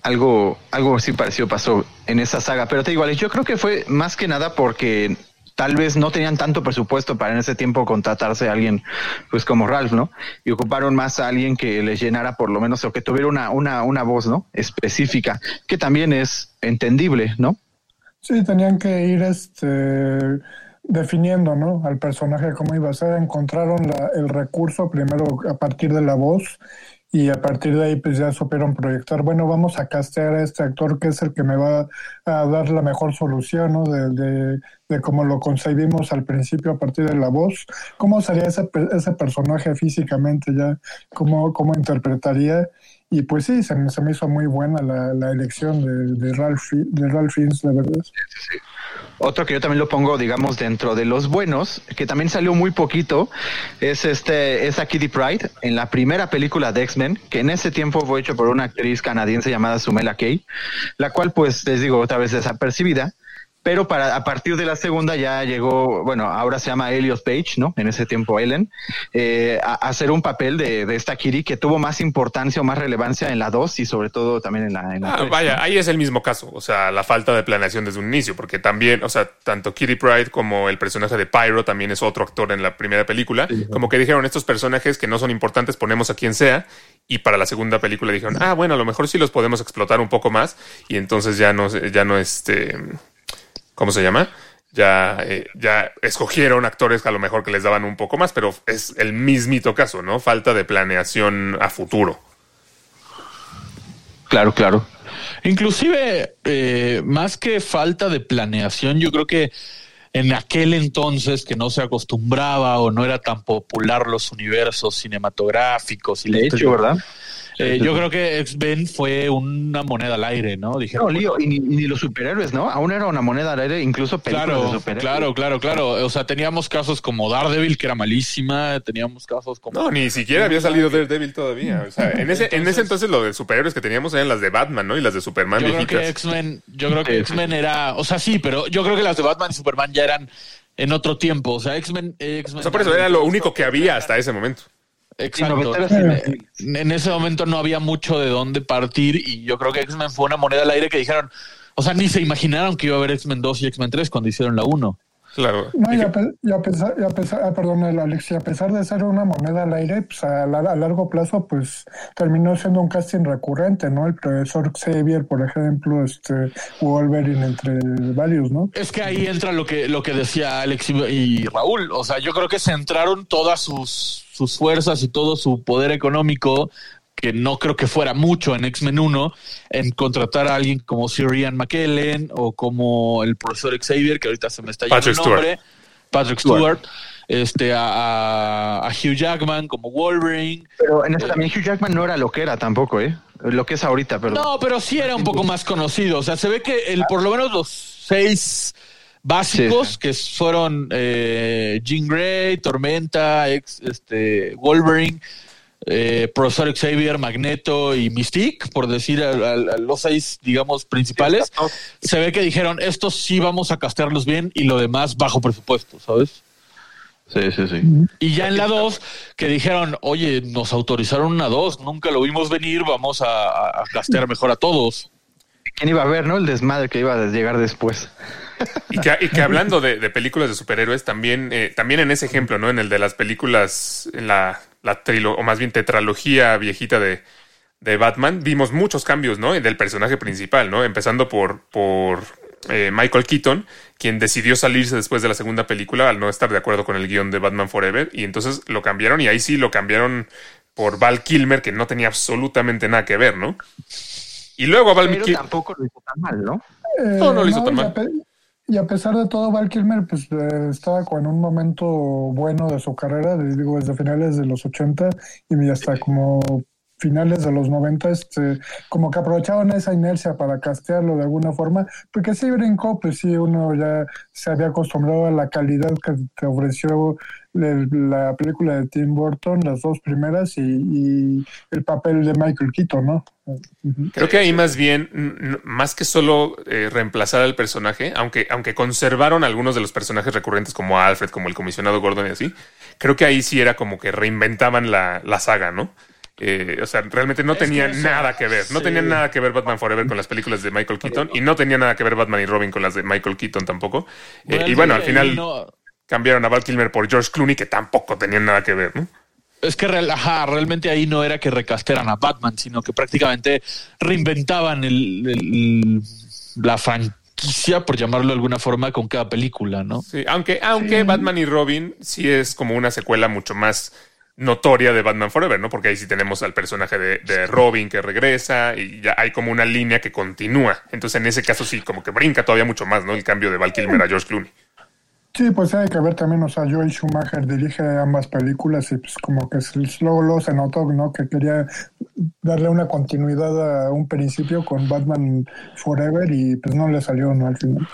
algo, algo así parecido pasó en esa saga. Pero te digo, yo creo que fue más que nada porque tal vez no tenían tanto presupuesto para en ese tiempo contratarse a alguien pues como Ralph, ¿no? Y ocuparon más a alguien que les llenara por lo menos o que tuviera una, una, una voz, ¿no? Específica, que también es entendible, ¿no? Sí, tenían que ir este definiendo, ¿no? Al personaje cómo iba a ser. Encontraron la- el recurso primero a partir de la voz y a partir de ahí pues ya supieron proyectar, bueno, vamos a castear a este actor que es el que me va a dar la mejor solución, ¿no? De, de, cómo lo concebimos al principio a partir de la voz. ¿Cómo sería ese, ese personaje físicamente ya? ¿Cómo, cómo interpretaría? Y pues sí, se me, se me hizo muy buena la, la elección de, de Ralph, de Ralph Fiennes, la verdad. Otro que yo también lo pongo, digamos, dentro de los buenos, que también salió muy poquito, es este, es a Kitty Pride en la primera película de X-Men, que en ese tiempo fue hecho por una actriz canadiense llamada Sumela Kay, la cual, pues, les digo otra vez desapercibida. Pero para a partir de la segunda ya llegó, bueno, ahora se llama Elliot Page, ¿no? En ese tiempo Ellen, eh, a, a hacer un papel de, de esta Kitty que tuvo más importancia o más relevancia en la 2 y sobre todo también en la, en la Ah, tres, vaya, ¿no? ahí es el mismo caso, o sea, la falta de planeación desde un inicio, porque también, o sea, tanto Kitty Pride como el personaje de Pyro también es otro actor en la primera película, como que dijeron estos personajes que no son importantes ponemos a quien sea y para la segunda película dijeron, ah, bueno, a lo mejor sí los podemos explotar un poco más y entonces ya no, ya no este, ¿cómo se llama? Ya, eh, ya escogieron actores que a lo mejor que les daban un poco más, pero es el mismito caso, ¿no? Falta de planeación a futuro. Claro, claro. Inclusive, eh, más que falta de planeación, yo creo que en aquel entonces que no se acostumbraba o no era tan popular los universos cinematográficos y De hecho, ¿verdad? Eh, yo creo que X-Men fue una moneda al aire, ¿no? Dijeron, No, lío, y ni, y ni los superhéroes, ¿no? Aún era una moneda al aire, incluso películas de Claro, superhéroes. claro, claro, claro. O sea, teníamos casos como Daredevil, que era malísima, teníamos casos como... No, ni siquiera había salido Daredevil todavía. O sea, en ese, en ese Entonces- entonces lo de superhéroes que teníamos eran las de Batman, ¿no? Y las de Superman Yo creo que X-Men, yo creo que. X-Men era, o sea, sí, pero yo creo que las de Batman y Superman ya eran en otro tiempo. O sea, X-Men, X-Men. O sea, por eso era lo único que había hasta ese momento. Exacto. En, en ese momento no había mucho de dónde partir y yo creo que X-Men fue una moneda al aire que dijeron, o sea, ni se imaginaron que iba a haber X-Men 2 y X-Men 3 cuando hicieron la 1. Claro. No, y a, y a pesar, y a pesar, ah, perdón, el Alex, y a pesar de ser una moneda al aire, pues a, la- a largo plazo, pues terminó siendo un casting recurrente, ¿no? El profesor Xavier, por ejemplo, este Wolverine, entre varios, ¿no? Es que ahí entra lo que, lo que decía Alex y, y Raúl. O sea, yo creo que centraron todas sus, sus fuerzas y todo su poder económico, que no creo que fuera mucho en X-Men 1, en contratar a alguien como Sir Ian McKellen o como el profesor Xavier, que ahorita se me está yendo Patrick el nombre. Patrick Stewart. Este, a, a- a Hugh Jackman como Wolverine. Pero en ese también Hugh Jackman no era lo que era tampoco, ¿eh? Lo que es ahorita, pero... No, pero sí era un poco más conocido. O sea, se ve que el, por lo menos los seis básicos Sí. que fueron eh, Jean Grey, Tormenta, ex, este, Wolverine, eh, Profesor Xavier, Magneto y Mystique, por decir a, a- a los seis, digamos, principales, se ve que dijeron, estos sí vamos a castearlos bien y lo demás bajo presupuesto, ¿sabes? Sí, sí, sí. Y ya en la 2, que dijeron, oye, nos autorizaron una 2, nunca lo vimos venir, vamos a, a, a castear mejor a todos. ¿Quién iba a ver, no? El desmadre que iba a llegar después. Y que, y que hablando de, de películas de superhéroes, también, eh, también en ese ejemplo, ¿no? En el de las películas, en la, la trilo, o más bien tetralogía viejita de, de Batman, vimos muchos cambios, ¿no? Del personaje principal, ¿no? Empezando por, por eh, Michael Keaton, quien decidió salirse después de la segunda película al no estar de acuerdo con el guion de Batman Forever, y entonces lo cambiaron, y ahí sí lo cambiaron por Val Kilmer, que no tenía absolutamente nada que ver, ¿no? Y luego a Val Pero tampoco lo hizo tan mal, ¿no? Eh, No, no lo hizo tan y a mal. Y a pesar de todo, Val Kilmer pues, eh, estaba con un momento bueno de su carrera, digo, desde finales de los 80 y hasta como finales de los 90, este, como que aprovechaban esa inercia para castearlo de alguna forma, porque sí brincó, pues sí, uno ya se había acostumbrado a la calidad que te ofreció la película de Tim Burton, las dos primeras, y, y el papel de Michael Keaton, ¿no? Creo que ahí más bien, más que solo eh, reemplazar al personaje, aunque, aunque conservaron algunos de los personajes recurrentes como Alfred, como el comisionado Gordon y así, creo que ahí sí era como que reinventaban la, la saga, ¿no? Eh, o sea, realmente no Es que tenía eso, nada que ver. No sí. tenía nada que ver Batman Forever con las películas de Michael Keaton y no tenía nada que ver Batman y Robin con las de Michael Keaton tampoco. Eh, y bueno, al final No, cambiaron a Val Kilmer por George Clooney, que tampoco tenían nada que ver, ¿no? Es que real- ajá, realmente ahí no era que recasteran a Batman, sino que prácticamente reinventaban el, el- la franquicia, por llamarlo de alguna forma, con cada película, ¿no? Sí, aunque, aunque Batman y Robin sí es como una secuela mucho más notoria de Batman Forever, ¿no? Porque ahí sí tenemos al personaje de, de Robin que regresa y ya hay como una línea que continúa. Entonces, en ese caso sí, como que brinca todavía mucho más, ¿no? El cambio de Val Kilmer a George Clooney. Sí, pues hay que ver también, o sea, Joel Schumacher dirige ambas películas y pues como que luego, luego se notó, ¿no? Que quería darle una continuidad a un principio con Batman Forever y pues no le salió, ¿no? Al final.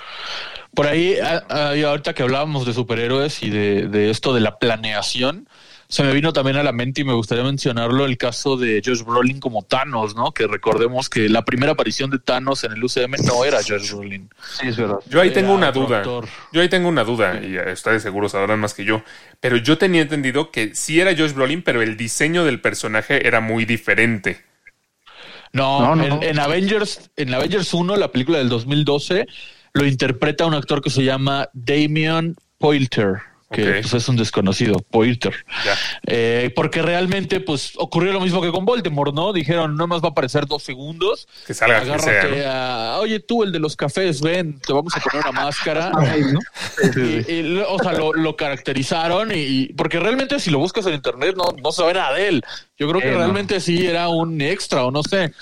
Por ahí, a- ahorita que hablábamos de superhéroes y de, de esto de la planeación, se me vino también a la mente y me gustaría mencionarlo el caso de Josh Brolin como Thanos, ¿no? Que recordemos que la primera aparición de Thanos en el UCM no era Josh Brolin. Sí, es verdad. Yo ahí Era tengo una duda. Yo ahí tengo una duda y ustedes seguro sabrán más que yo. Pero yo tenía entendido que sí era Josh Brolin, pero el diseño del personaje era muy diferente. No, No, no, en, no. en Avengers, en Avengers 1, la película del 2012, lo interpreta un actor que se llama Damian Poulter, que pues, es un desconocido, Poulter. Ya. Eh, porque realmente, pues, ocurrió lo mismo que con Voldemort, ¿no? Dijeron, no más va a aparecer dos segundos. Que salga quien sea, Agárrate ¿no? a, oye, tú, el de los cafés, ven, te vamos a poner una máscara. Y, y lo- o sea, lo, lo caracterizaron y, y- porque realmente si lo buscas en internet no, no sabe nada de él. Yo creo que Eh, no. realmente sí era un extra o no sé.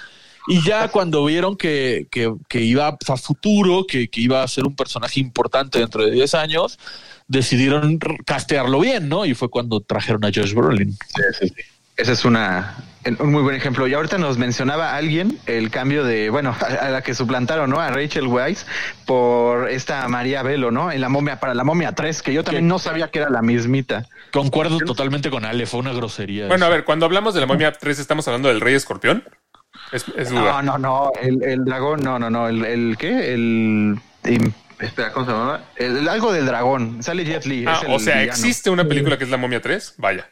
Y ya cuando vieron que, que, que iba a futuro, que, que iba a ser un personaje importante dentro de 10 años, decidieron castearlo bien, ¿no? Y fue cuando trajeron a Josh Brolin. Ese es una, un muy buen ejemplo. Y ahorita nos mencionaba alguien el cambio de, bueno, a, a la que suplantaron, ¿no? A Rachel Weisz por esta María Velo, ¿no? En la momia, para la momia 3, que yo también no sabía que era la mismita. Concuerdo totalmente con Ale, fue una grosería. Bueno, a ver, cuando hablamos de la momia 3, ¿estamos hablando del Rey Escorpión? Es, es duda. No, no, no, el, el dragón, no, no, no, el, el ¿qué? El, espera, ¿cómo se llama? El, el algo del dragón, sale Jet Li. Ah, o sea, villano. ¿existe una película que es La Momia 3? Vaya.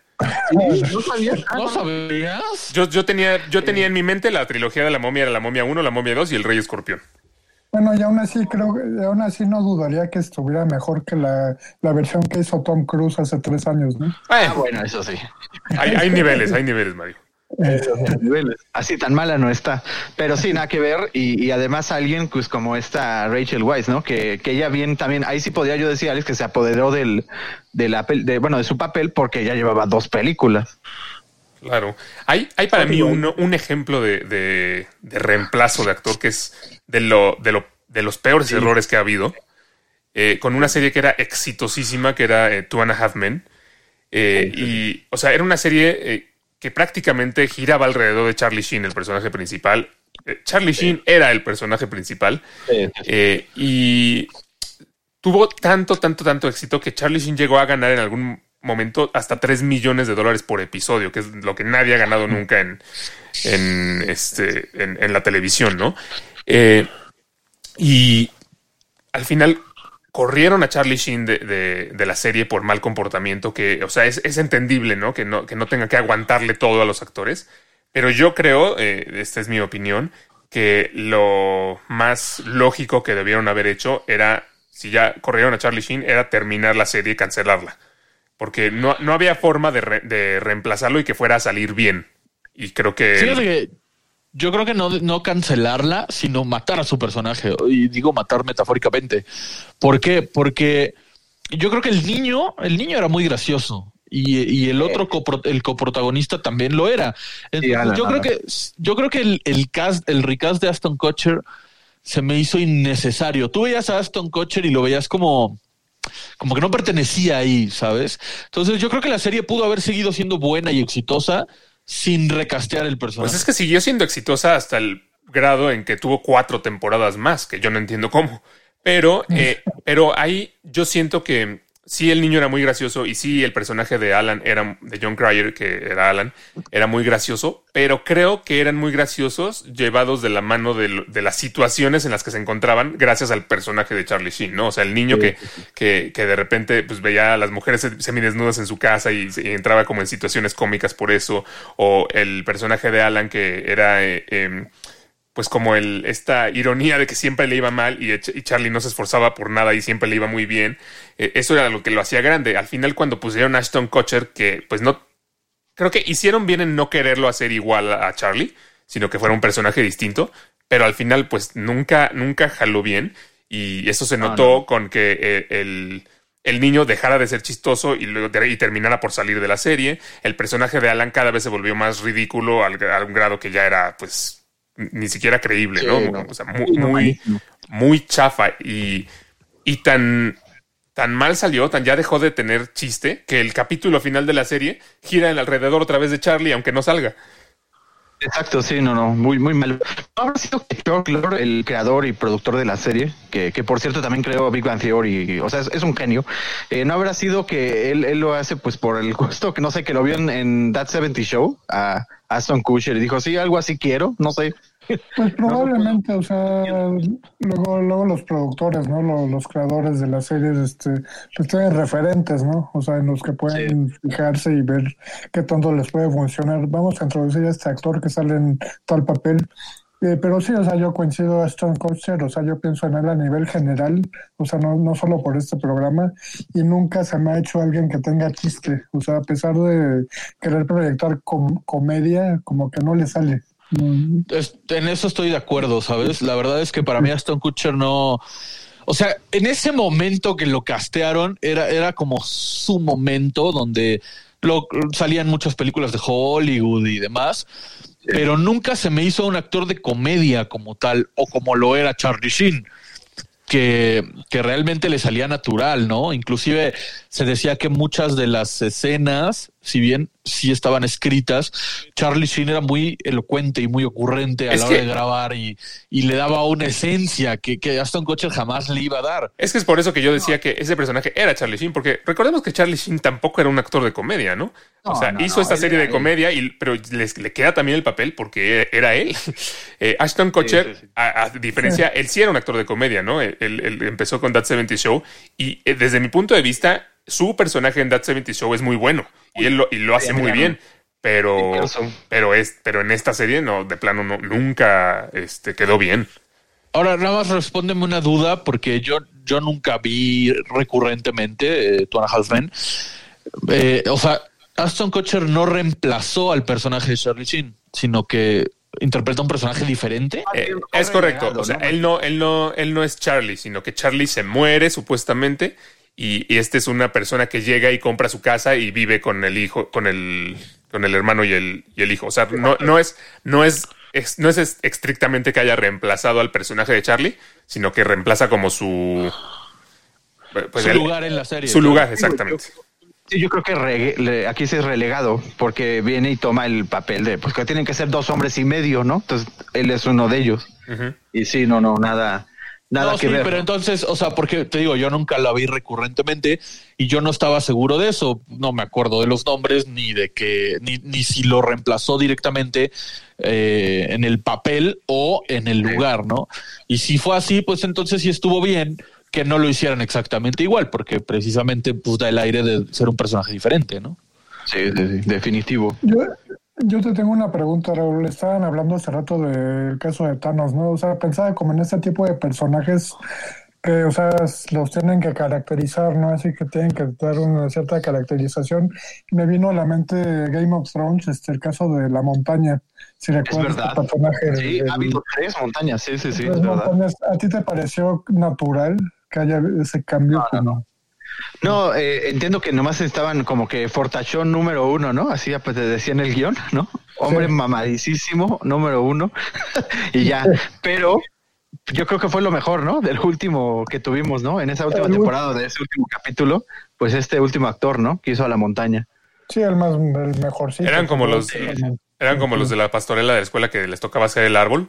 No sabía. Ah, ¿No sabías? Yo, yo tenía, yo tenía en mi mente la trilogía de La Momia, era La Momia 1, La Momia 2 y El Rey Escorpión. Bueno, y aún así creo, que- aún así no dudaría que estuviera mejor que la, la versión que hizo Tom Cruise hace tres años, ¿no? Eh, Ah, bueno, eso sí. hay, hay niveles, hay niveles, Mario. Así tan mala no está. Pero sí, nada que ver. Y, y además alguien pues como esta Rachel Weisz, ¿no? Que, que ella bien también, ahí sí podía yo decir, Alex, que se apoderó del, de la de, bueno, de su papel porque ya llevaba dos películas. Claro. Hay, hay para mí uno, un ejemplo de, de- de reemplazo de actor que es de, lo, de, lo, de los peores errores que ha habido. eh, con una serie que era exitosísima, que era eh, Two and a Half Men. Eh, y, o sea, era una serie eh, que prácticamente giraba alrededor de Charlie Sheen, el personaje principal. Eh, Charlie Sheen era el personaje principal. Eh, y tuvo tanto, tanto, tanto éxito que Charlie Sheen llegó a ganar en algún momento hasta 3 millones de dólares por episodio, que es lo que nadie ha ganado nunca en, en, este, en, en la televisión, ¿no? Eh, y al final corrieron a Charlie Sheen de, de- la serie por mal comportamiento, que, o sea, es, es entendible, ¿no? Que, ¿no? que no tenga que aguantarle todo a los actores. Pero yo creo, eh, esta es mi opinión, que lo más lógico que debieron haber hecho era, si ya corrieron a Charlie Sheen, era terminar la serie y cancelarla. Porque no, no había forma de, de reemplazarlo y que fuera a salir bien. Y creo que... Que yo creo que no, no cancelarla, sino matar a su personaje. Y digo matar metafóricamente. ¿Por qué? Porque yo creo que el niño, el niño era muy gracioso. Y, y el otro copro- el coprotagonista también lo era. Entonces, yo creo que yo creo que el, el cast, el recast de Aston Kutcher se me hizo innecesario. Tú veías a Aston Kutcher y lo veías como como que no pertenecía ahí, ¿sabes? Entonces yo creo que la serie pudo haber seguido siendo buena y exitosa sin recastear el personaje. Pues es que siguió siendo exitosa hasta el grado en que tuvo cuatro temporadas más, que yo no entiendo cómo. Pero, eh, pero ahí yo siento que sí el niño era muy gracioso y sí el personaje de Alan era de John Cryer, que era Alan, era muy gracioso, pero creo que eran muy graciosos llevados de la mano de, las situaciones en las que se encontraban gracias al personaje de Charlie Sheen, ¿no? O sea, el niño que, que, que de repente pues veía a las mujeres semidesnudas en su casa y, y entraba como en situaciones cómicas por eso, o el personaje de Alan que era... eh, em, pues como el, esta ironía de que siempre le iba mal y, y Charlie no se esforzaba por nada y siempre le iba muy bien. Eh, eso era lo que lo hashton grande. Al final, cuando pusieron a Ashton Kutcher, que pues no. Creo que hicieron bien en no quererlo hacer igual a Charlie, sino que fuera un personaje distinto. Pero al final, pues nunca, nunca jaló bien. Y eso se notó con que eh, el, el niño dejara de ser chistoso y, y terminara por salir de la serie. El personaje de Alan cada vez se volvió más ridículo al, a un grado que ya era, pues, ni siquiera creíble, Sí, ¿no? no. O sea, muy, muy, muy chafa y, y tan, tan mal salió, tan ya dejó de tener chiste, que el capítulo final de la serie gira en alrededor otra vez de Charlie, aunque no salga. Exacto, sí, no, no, muy, muy mal. ¿No habrá sido que Lorre, el creador y productor de la serie, que, que por cierto también creó Big Bang Theory, y, o sea, es, es un genio, eh, no habrá sido que él, él lo hace pues por el gusto, que no sé, que lo vio en, en That 70 Show, a Aston Kutcher, y dijo, sí, algo así quiero, no sé. Pues probablemente, o sea, luego, luego los productores, ¿no? Los, los creadores de las series, este, pues tienen referentes, ¿no? O sea, en los que pueden fijarse y ver qué tanto les puede funcionar. Vamos a introducir a este actor que sale en tal papel. Eh, pero sí, o sea, yo coincido a Stone Kutcher, o sea, yo pienso en él a nivel general, o sea, no, no solo por este programa, y nunca se me ha hecho alguien que tenga chiste, o sea, a pesar de querer proyectar com- comedia, como que no le sale. Mm, Es- en eso estoy de acuerdo, ¿sabes? La verdad es que para mí Aston Kutcher no... O sea, en ese momento que lo castearon, era, era como su momento donde lo, salían muchas películas de Hollywood y demás, pero nunca se me hizo un actor de comedia como tal, o como lo era Charlie Sheen, que, que realmente le salía natural, ¿no? Inclusive se decía que muchas de las escenas, si bien sí estaban escritas, Charlie Sheen era muy elocuente y muy ocurrente a Es la hora que- de grabar y, y le daba una esencia que, que Aston Kutcher jamás le iba a dar. Es que es por eso que yo decía que ese personaje era Charlie Sheen, porque recordemos que Charlie Sheen tampoco era un actor de comedia, ¿no? o sea, no, hizo no, esta serie de él. comedia, y, pero les- le queda también el papel porque era él. Eh, Ashton Kutcher, sí, sí. A, a diferencia, él sí era un actor de comedia, ¿no? Él, él- él empezó con That 70 Show y eh, desde mi punto de vista, su personaje en That 70 Show es muy bueno y él lo, y lo hace muy bien. Pero, pero es, pero en esta serie no, de plano no, nunca este, quedó bien. ahora nada más respóndeme una duda, porque yo, yo nunca vi recurrentemente eh, Two and a Half Men. Eh, o sea, Aston Kutcher no reemplazó al personaje de Charlie Sheen, sino que interpreta un personaje diferente. Eh, es correcto. O sea, él no, él no, él no es Charlie, sino que Charlie se muere supuestamente. Y, y este es una persona que llega y compra su casa y vive con el hijo, con el, con el hermano y el, y el hijo. O sea, no, no es, no es, es- no es es- estrictamente que haya reemplazado al personaje de Charlie, sino que reemplaza como su pues, su el- lugar en la serie. Su lugar, exactamente. Sí, yo creo que le- aquí sí es relegado porque viene y toma el papel de, porque tienen que ser dos hombres y medio, ¿no? Entonces él es uno de ellos. Y sí, no, no, nada, nada no, que sí, ver. pero entonces, o sea, porque te digo, yo nunca la vi recurrentemente y yo no estaba seguro de eso. No me acuerdo de los nombres ni de que, ni, ni si lo reemplazó directamente eh, en el papel o en el lugar, ¿no? Y si fue así, pues entonces sí estuvo bien que no lo hicieran exactamente igual, porque precisamente pues da el aire de ser un personaje diferente, ¿no? Sí, sí, sí, definitivo. Yo, yo te tengo una pregunta, Raúl. Estaban hablando hace rato del caso de Thanos, ¿no? O sea, pensaba como en este tipo de personajes que, o sea, los tienen que caracterizar, ¿no? Así que tienen que dar una cierta caracterización. Me vino a la mente Game of Thrones, este, el caso de la montaña. Si recuerdas este personaje. Sí, el- ha habido tres montañas, sí, sí, sí, es montañas. ¿A ti te pareció natural que haya ese cambio? No, no, No, eh, entiendo que nomás estaban como que fortachón número uno, ¿no? Así pues, te decía en el guion, ¿no? Hombre Sí. mamadísimo, número uno, y ya. Pero yo creo que fue lo mejor, ¿no? Del último que tuvimos, ¿no? En esa última El temporada, de ese último capítulo, pues este último actor, ¿no? Que hizo a la montaña. Sí, el más el mejorcito. Eran como los, eran como los de la pastorela de la escuela que les tocaba hacer el árbol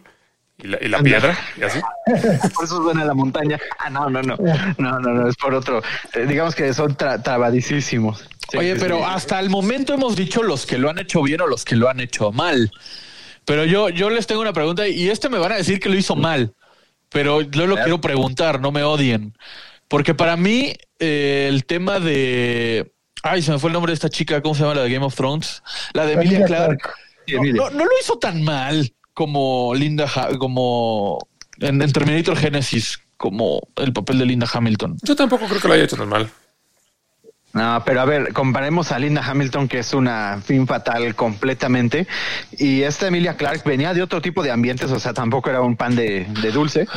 y la, y la piedra y así. Por eso suena la montaña. Ah, no, no, no. No, no, no, es por otro. Eh, digamos que son tra- trabadísimos. Sí, Oye, pero sí. hasta el momento hemos dicho los que lo han hecho bien o los que lo han hecho mal. Pero yo, yo les tengo una pregunta y este me van a decir que lo hizo mal, pero yo lo quiero preguntar, no me odien. Porque para mí eh, el tema de... Ay, se me fue el nombre de esta chica, ¿cómo se llama la de Game of Thrones? La de Emilia No, no- no lo hizo tan mal como Linda, Ha- como en, en Terminator Genesis, como el papel de Linda Hamilton. Yo tampoco creo que lo haya hecho tan mal. No, pero a ver, comparemos a Linda Hamilton, que es una fin fatal completamente, y esta Emilia Clark venía de otro tipo de ambientes, o sea, tampoco era un pan de, de dulce,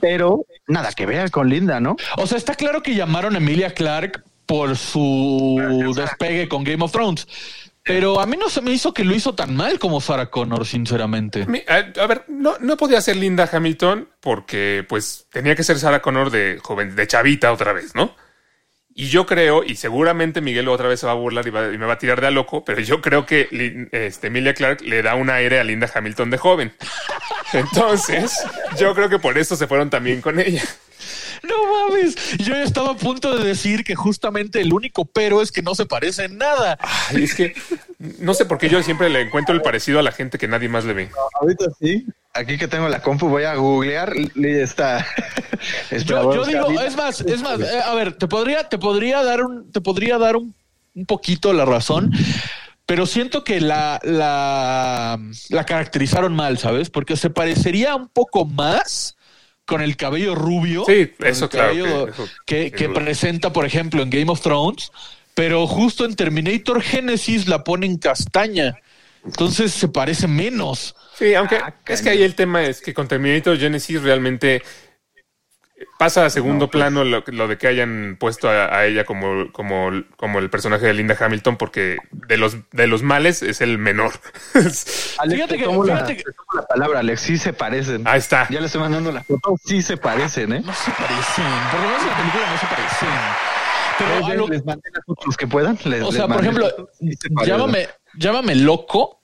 pero nada que ver con Linda, ¿no? O sea, está claro que llamaron a Emilia Clark por su despegue con Game of Thrones. Pero a mí no se me hizo que lo hizo tan mal como Sarah Connor, sinceramente. A, ver, no, no podía ser Linda Hamilton porque pues tenía que ser Sarah Connor de joven, de chavita otra vez, ¿no? Y yo creo, y seguramente Miguel otra vez se va a burlar y, va- y me va a tirar de a loco, pero yo creo que este, Emilia Clark le da un aire a Linda Hamilton de joven. Entonces, yo creo que por eso se fueron también con ella. Mames, yo ya estaba a punto de decir que justamente el único pero es que no se parece en nada. Ay, es que no sé por qué yo siempre le encuentro el parecido a la gente que nadie más le ve. Ahorita sí. Aquí que tengo la compu voy a googlear y está. Yo, yo digo, es más, es más, eh, a ver, te podría, te podría dar un, te podría dar un, un poquito la razón, pero siento que la, la, la caracterizaron mal, ¿sabes? Porque se parecería un poco más con el cabello rubio. Sí, eso claro cabello que- eso, que, sin que duda. presenta, por ejemplo, en Game of Thrones, pero justo en Terminator Genesis la ponen castaña. Entonces se parece menos. Sí, aunque es que ahí el tema es que con Terminator Genesis realmente pasa a segundo plano lo, lo de que hayan puesto a, a ella como, como, como el personaje de Linda Hamilton, porque de los, de los males es el menor. Alex, Fíjate te que- tomo la- fíjate que- tomo la palabra, Alex, sí se parecen. Ahí está. Ya le estoy mandando la foto, sí se parecen, ¿eh? No se parecen. Por lo menos en la película no se parecen. Pero a lo- les mandé las fotos que puedan. les- O les sea, por ejemplo, llámame, llámame loco,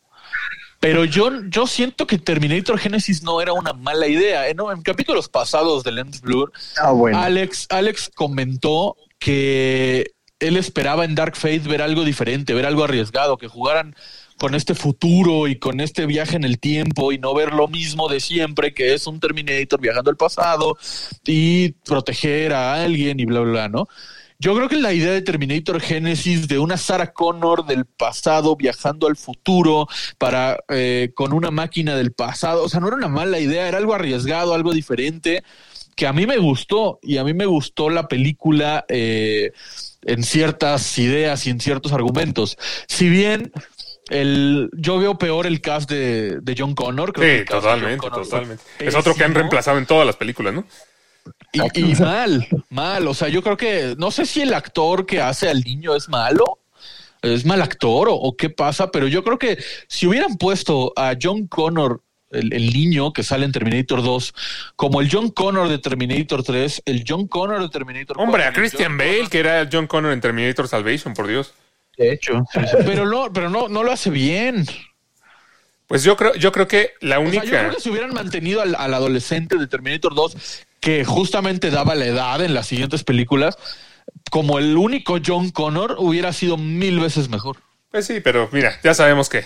pero yo, yo siento que Terminator Genesis no era una mala idea. ¿eh? ¿no? En capítulos pasados de Lens Blur, Ah, bueno. Alex, Alex comentó que él esperaba en Dark Fate ver algo diferente, ver algo arriesgado, que jugaran con este futuro y con este viaje en el tiempo y no ver lo mismo de siempre, que es un Terminator viajando al pasado y proteger a alguien y bla, bla, bla, ¿no? Yo creo que la idea de Terminator Genesis de una Sarah Connor del pasado viajando al futuro para eh, con una máquina del pasado, o sea, no era una mala idea, era algo arriesgado, algo diferente que a mí me gustó y a mí me gustó la película eh, en ciertas ideas y en ciertos argumentos. Si bien el, yo veo peor el cast de, de John Connor. Creo que Sí, el cast de John totalmente, Connor totalmente. Es otro que han reemplazado en todas las películas, ¿no? Y, y mal, mal. O sea, yo creo que no sé si el actor que hace al niño es malo, es mal actor o, o qué pasa, pero yo creo que si hubieran puesto a John Connor, el, el niño que sale en Terminator 2, como el John Connor de Terminator 3, el John Connor de Terminator 4. Hombre, a el Christian John Bale, Connor- que era John Connor en Terminator Salvation, por Dios. De hecho, Pero no, pero no, no lo hace bien. Pues yo creo, yo creo que la O sea, única. yo creo que si hubieran mantenido al, al adolescente de Terminator 2, que justamente daba la edad en las siguientes películas, como el único John Connor, hubiera sido mil veces mejor. Pues sí, pero mira, ya sabemos que.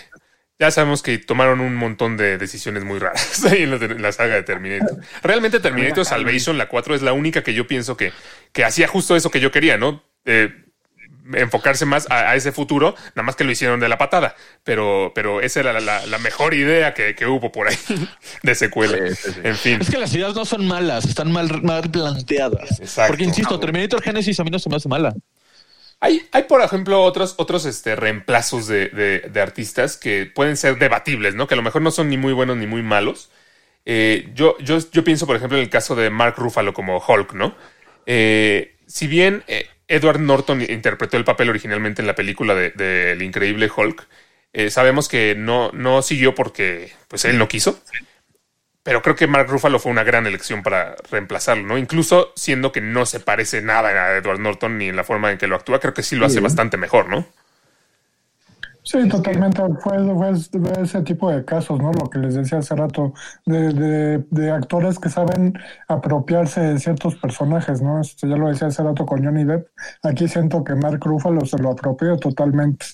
Ya sabemos que tomaron un montón de decisiones muy raras ahí en la, en la saga de Terminator. Realmente Terminator Salvation, la 4, es la única que yo pienso que, que hacía justo eso que yo quería, ¿no? Eh, enfocarse más a, a ese futuro, nada más que lo hicieron de la patada. Pero, pero esa era la, la- la mejor idea que, que hubo por ahí de secuela. Sí, sí, sí. En fin. Es que las ideas no son malas, están mal, mal planteadas. Exacto. Porque insisto, Terminator Genesis a mí no se me hace mala. Hay, hay, por ejemplo, otros, otros este, reemplazos de, de- de artistas que pueden ser debatibles, ¿no? Que a lo mejor no son ni muy buenos ni muy malos. Eh, yo, yo, yo pienso, por ejemplo, en el caso de Mark Ruffalo como Hulk, ¿no? Eh, si bien eh, Edward Norton interpretó el papel originalmente en la película del de, El increíble Hulk, eh, sabemos que no, no siguió porque pues él no quiso. Pero creo que Mark Ruffalo fue una gran elección para reemplazarlo, ¿no? Incluso siendo que no se parece nada a Edward Norton ni en la forma en que lo actúa, creo que sí lo hace bastante mejor, ¿no? Sí, totalmente. Fue, fue ese tipo de casos, ¿no? Lo que les decía hace rato, de, de, de actores que saben apropiarse de ciertos personajes, ¿no? Este, ya lo decía hace rato con Johnny Depp. Aquí siento que Mark Ruffalo se lo apropió totalmente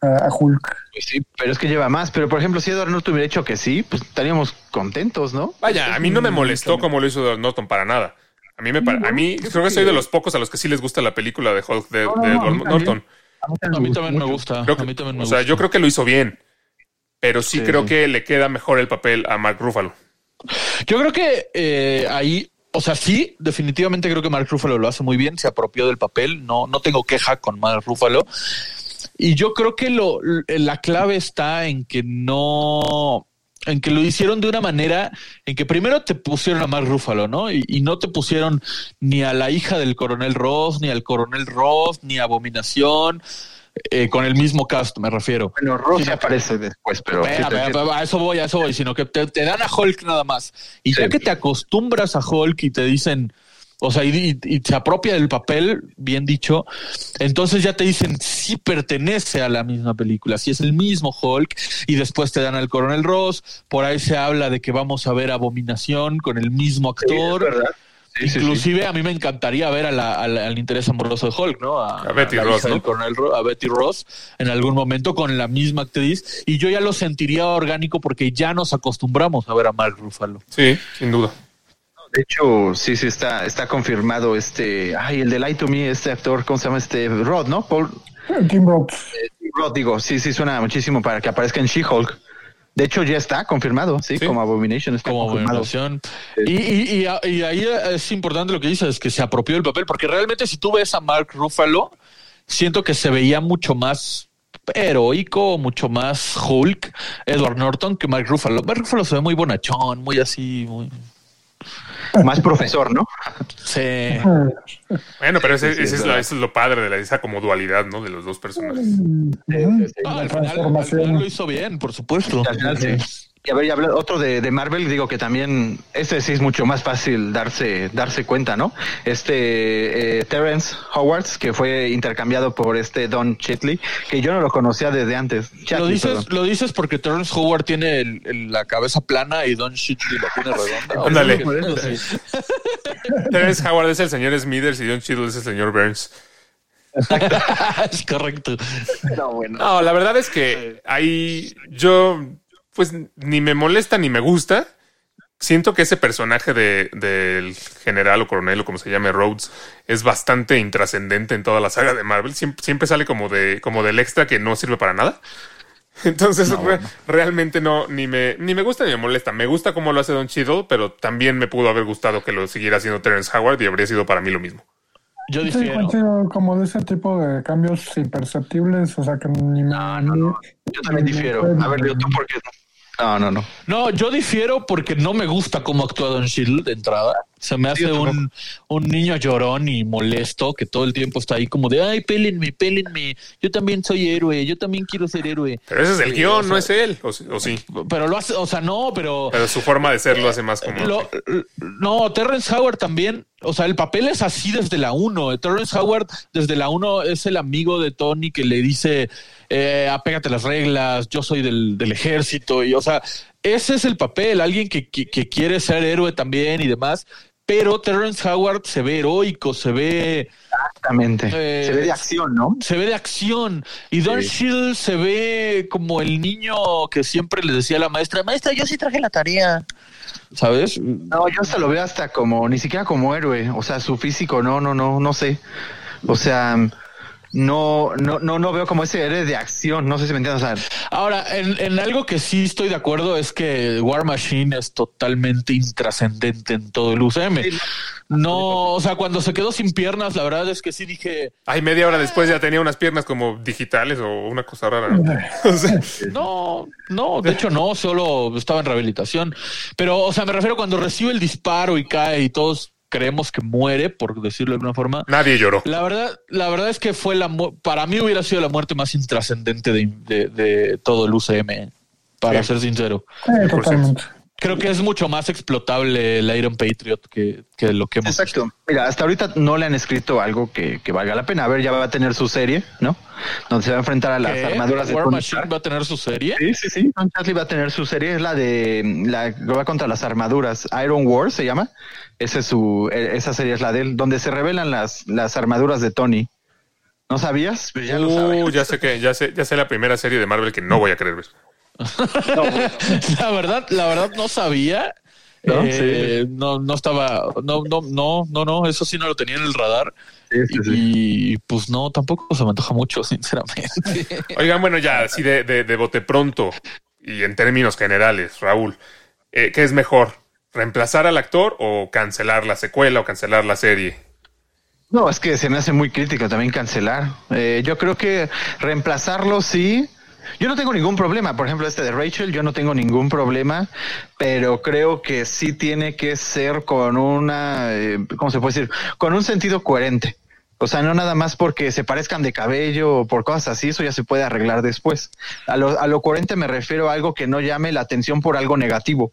a, a Hulk. Pues sí, pero es que lleva más. Pero por ejemplo, si Edward Norton hubiera dicho que sí, pues estaríamos contentos, ¿no? Vaya, a mí no me molestó como lo hizo Edward Norton para nada. A mí me a mí creo que soy de los pocos a los que sí les gusta la película de Hulk de, de Edward Norton. A mí también me gusta. Creo que- a mí también me o sea, gusta. yo creo que lo hizo bien, pero sí, Sí, creo sí. que le queda mejor el papel a Mark Ruffalo. Yo creo que eh, ahí, o sea, sí, definitivamente creo que Mark Ruffalo lo hace muy bien, se apropió del papel, no, no tengo queja con Mark Ruffalo. Y yo creo que lo, la clave está en que no, en que lo hicieron de una manera en que primero te pusieron a Mark Ruffalo, ¿no? Y, y no te pusieron ni a la hija del coronel Ross, ni al coronel Ross, ni a Abominación, eh, con el mismo cast, me refiero. Bueno, Ross que- aparece después, pero. sí espera, entiendo. a eso voy, a eso voy, sino que te, te dan a Hulk nada más. Y ya Sí. que te acostumbras a Hulk y te dicen, o sea, y, y- se apropia del papel, bien dicho, entonces ya te dicen si pertenece a la misma película, si es el mismo Hulk, y después te dan al Coronel Ross, por ahí se habla de que vamos a ver Abominación con el mismo actor. Sí. Inclusive a mí me encantaría ver a la- a la- al interés amoroso de Hulk, ¿no? A Betty Ross, ¿no? coronel Ro- a Betty Ross en algún momento con la misma actriz y yo ya lo sentiría orgánico porque ya nos acostumbramos a ver a Mark Ruffalo. Sí, sin duda. De hecho, sí, sí, está, está confirmado este. Ay, el de Light to Me, este actor, ¿cómo se llama? Este Rod, ¿no? Paul Eh, Tim Roth. Rod, digo, sí, sí, suena muchísimo para que aparezca en She-Hulk. De hecho, ya está confirmado, sí, Sí. como Abomination está Como confirmado. Abominación. Y, y, y, a- y ahí es importante lo que dices, que se apropió del papel, porque realmente si tú ves a Mark Ruffalo, siento que se veía mucho más heroico, mucho más Hulk, Edward Norton, que Mark Ruffalo. Mark Ruffalo se ve muy bonachón, muy así, muy... Más profesor, ¿no? Sí. Bueno, pero ese, Sí, sí, ese es verdad. eso es lo padre de la, esa como dualidad, ¿no? De los dos personajes. No, la al, final, al final lo hizo bien, por supuesto. Al final, sí. Y a ver, y habla- otro de, de Marvel, digo que también, este sí es mucho más fácil darse, darse cuenta, ¿no? Este eh, Terrence Howard, que fue intercambiado por este Don Chitley, que yo no lo conocía desde antes. Lo dices, perdón. lo dices porque Terrence Howard tiene el- el- la cabeza plana y Don Shitley la tiene redonda. Ándale. Sí. Terrence Howard es el señor Smithers y John Cheadle es el señor Burns. es correcto. No, bueno. No, la verdad es que ahí yo, pues ni me molesta ni me gusta. siento que ese personaje de, del general o coronel o como se llame Rhodes es bastante intrascendente en toda la saga de Marvel. Siempre, siempre sale como de como del extra que no sirve para nada. Entonces re- realmente no ni me ni me gusta ni me molesta. Me gusta cómo lo hace Don Cheadle, pero también me pudo haber gustado que lo siguiera haciendo Terrence Howard y habría sido para mí lo mismo. Yo Sí, como de ese tipo de cambios imperceptibles, o sea que ni me... No, no, no. Yo también difiero. A ver, yo tú por qué no. No, no, no. Yo difiero porque no me gusta cómo actúa Don Shield de entrada. Se me hace un, un niño llorón y molesto que todo el tiempo está ahí como de, ay, pélenme, pélenme. Yo también soy héroe, yo también quiero ser héroe. Pero ese es el Sí, guion, o sea- no es él. O, sí- o sí. Pero lo hace, o sea, no, pero... Pero su forma de ser lo hace más como. Lo- no, Terrence Howard también, o sea, el papel es así desde la 1. Terrence Howard desde la 1 es el amigo de Tony que le dice, eh, apégate a las reglas, yo soy del, del ejército, y o sea, ese es el papel, alguien que, que- que quiere ser héroe también y demás. Pero Terrence Howard se ve heroico, se ve, Exactamente. Eh, Se ve de acción, ¿no? se ve de acción. Y Don Sí. Shield se ve como el niño que siempre le decía a la maestra, maestra, yo sí traje la tarea. ¿Sabes? No, yo hasta lo veo hasta como, ni siquiera como héroe. O sea, su físico, no, no, no, no sé. O sea, no, no, no, no veo como ese héroe de acción. No sé si me entiendes. O sea, Ahora, en, en algo que sí estoy de acuerdo es que War Machine es totalmente intrascendente en todo el UCM. No, o sea, cuando se quedó sin piernas, la verdad es que sí dije, Ay, media hora después ya tenía unas piernas como digitales o una cosa rara. ¿no? O sea, no, no, de hecho no, solo estaba en rehabilitación. Pero, o sea, me refiero cuando recibe el disparo y cae y todos creemos que muere, por decirlo de alguna forma. nadie lloró. La verdad, la verdad es que fue la mu- para mí hubiera sido la muerte más intrascendente de, de- de todo el UCM, para Sí. ser sincero. Sí, totalmente. Creo que es mucho más explotable el Iron Patriot que, que lo que hemos Exacto. Mira, hasta ahorita no le han escrito algo que, que valga la pena. A ver, ya va a tener su serie, ¿no? Donde se va a enfrentar a las ¿Qué? armaduras de War Tony Machine va a tener su serie. Sí, sí, sí. Don Chatley va a tener su serie, es la de la que va contra las armaduras. Iron War se llama. Ese es su, eh, esa serie es la de él, donde se revelan las, las armaduras de Tony. ¿No sabías? Pues ya lo sabes. Uh, ya sé que, ya sé, ya sé la primera serie de Marvel que no voy a querer ver. la verdad, la verdad no sabía. ¿No? Eh, no, no estaba, no, no, no, no, no, eso sí no lo tenía en el radar. Sí, sí, sí. Y pues no, tampoco se me antoja mucho, sinceramente. Oigan, bueno, ya así de, de, de bote pronto y en términos generales, Raúl, eh, ¿qué es mejor? ¿Reemplazar al actor o cancelar la secuela o cancelar la serie? No, es que se me hace muy crítico también cancelar. Eh, yo creo que reemplazarlo sí. Yo no tengo ningún problema. Por ejemplo, este de Rachel, yo no tengo ningún problema, pero creo que sí tiene que ser con una, eh, ¿cómo se puede decir? Con un sentido coherente. O sea, no nada más porque se parezcan de cabello o por cosas así, eso ya se puede arreglar después. A lo, a lo coherente me refiero a algo que no llame la atención por algo negativo.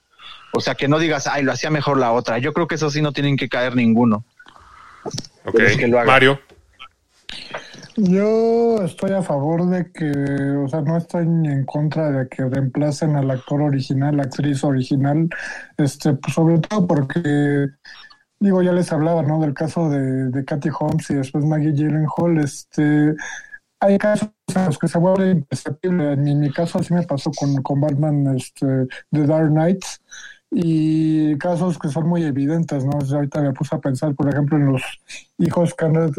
O sea, que no digas, ay, lo hacía mejor la otra. Yo creo que eso sí no tienen que caer ninguno. Ok, es que lo. Mario. Yo estoy a favor de que, o sea, no estoy en contra de que reemplacen al actor original, la actriz original, este, pues sobre todo porque, digo, ya les hablaba, ¿no? Del caso de, de Katy Holmes y después Maggie Gyllenhaal, este, hay casos en los que se vuelve imperceptible. En mi, mi caso así me pasó con, con Batman, este, The Dark Knight, y casos que son muy evidentes, ¿no? Ahorita me puse a pensar, por ejemplo, en los hijos que han,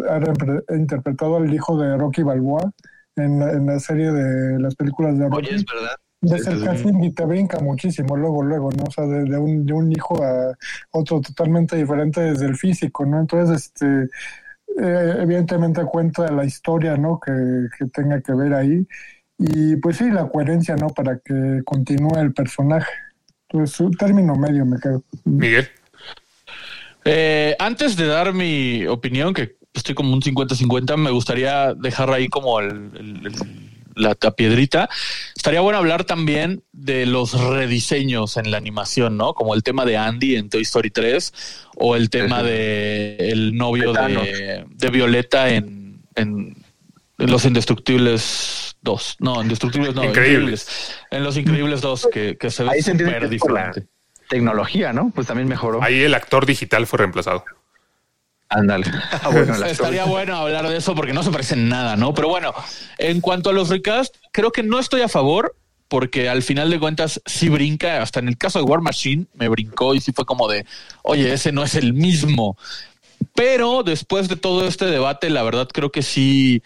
interpretado al hijo de Rocky Balboa en la, en la serie de las películas de Rocky. Oye, es verdad. Ves el casting y te brinca muchísimo luego, luego, ¿no? O sea, de, de un, de un hijo a otro totalmente diferente desde el físico, ¿no? Entonces, este, eh, evidentemente cuenta la historia, ¿no? Que, que tenga que ver ahí. Y pues sí, la coherencia, ¿no? Para que continúe el personaje. Entonces, un término medio me quedo. Miguel. Eh, antes de dar mi opinión, que estoy como un 50-50, me gustaría dejar ahí como el- el- el- la, la piedrita. Estaría bueno hablar también de los rediseños en la animación, ¿no? Como el tema de Andy en Toy Story 3 o el tema de el novio De Thanos. de, de Violeta en, en, en Los Indestructibles 2. No, Indestructibles no. Increíbles. En Los Increíbles 2, que, que se ve súper diferente. Tecnología, ¿no? Pues también mejoró. Ahí el actor digital fue reemplazado. Ándale. Ah, bueno, Estaría bueno hablar de eso porque no se parece en nada, ¿no? Pero bueno, en cuanto a los recast, creo que no estoy a favor porque al final de cuentas sí brinca, hasta en el caso de War Machine me brincó y sí fue como de, oye, ese no es el mismo. Pero después de todo este debate, la verdad creo que sí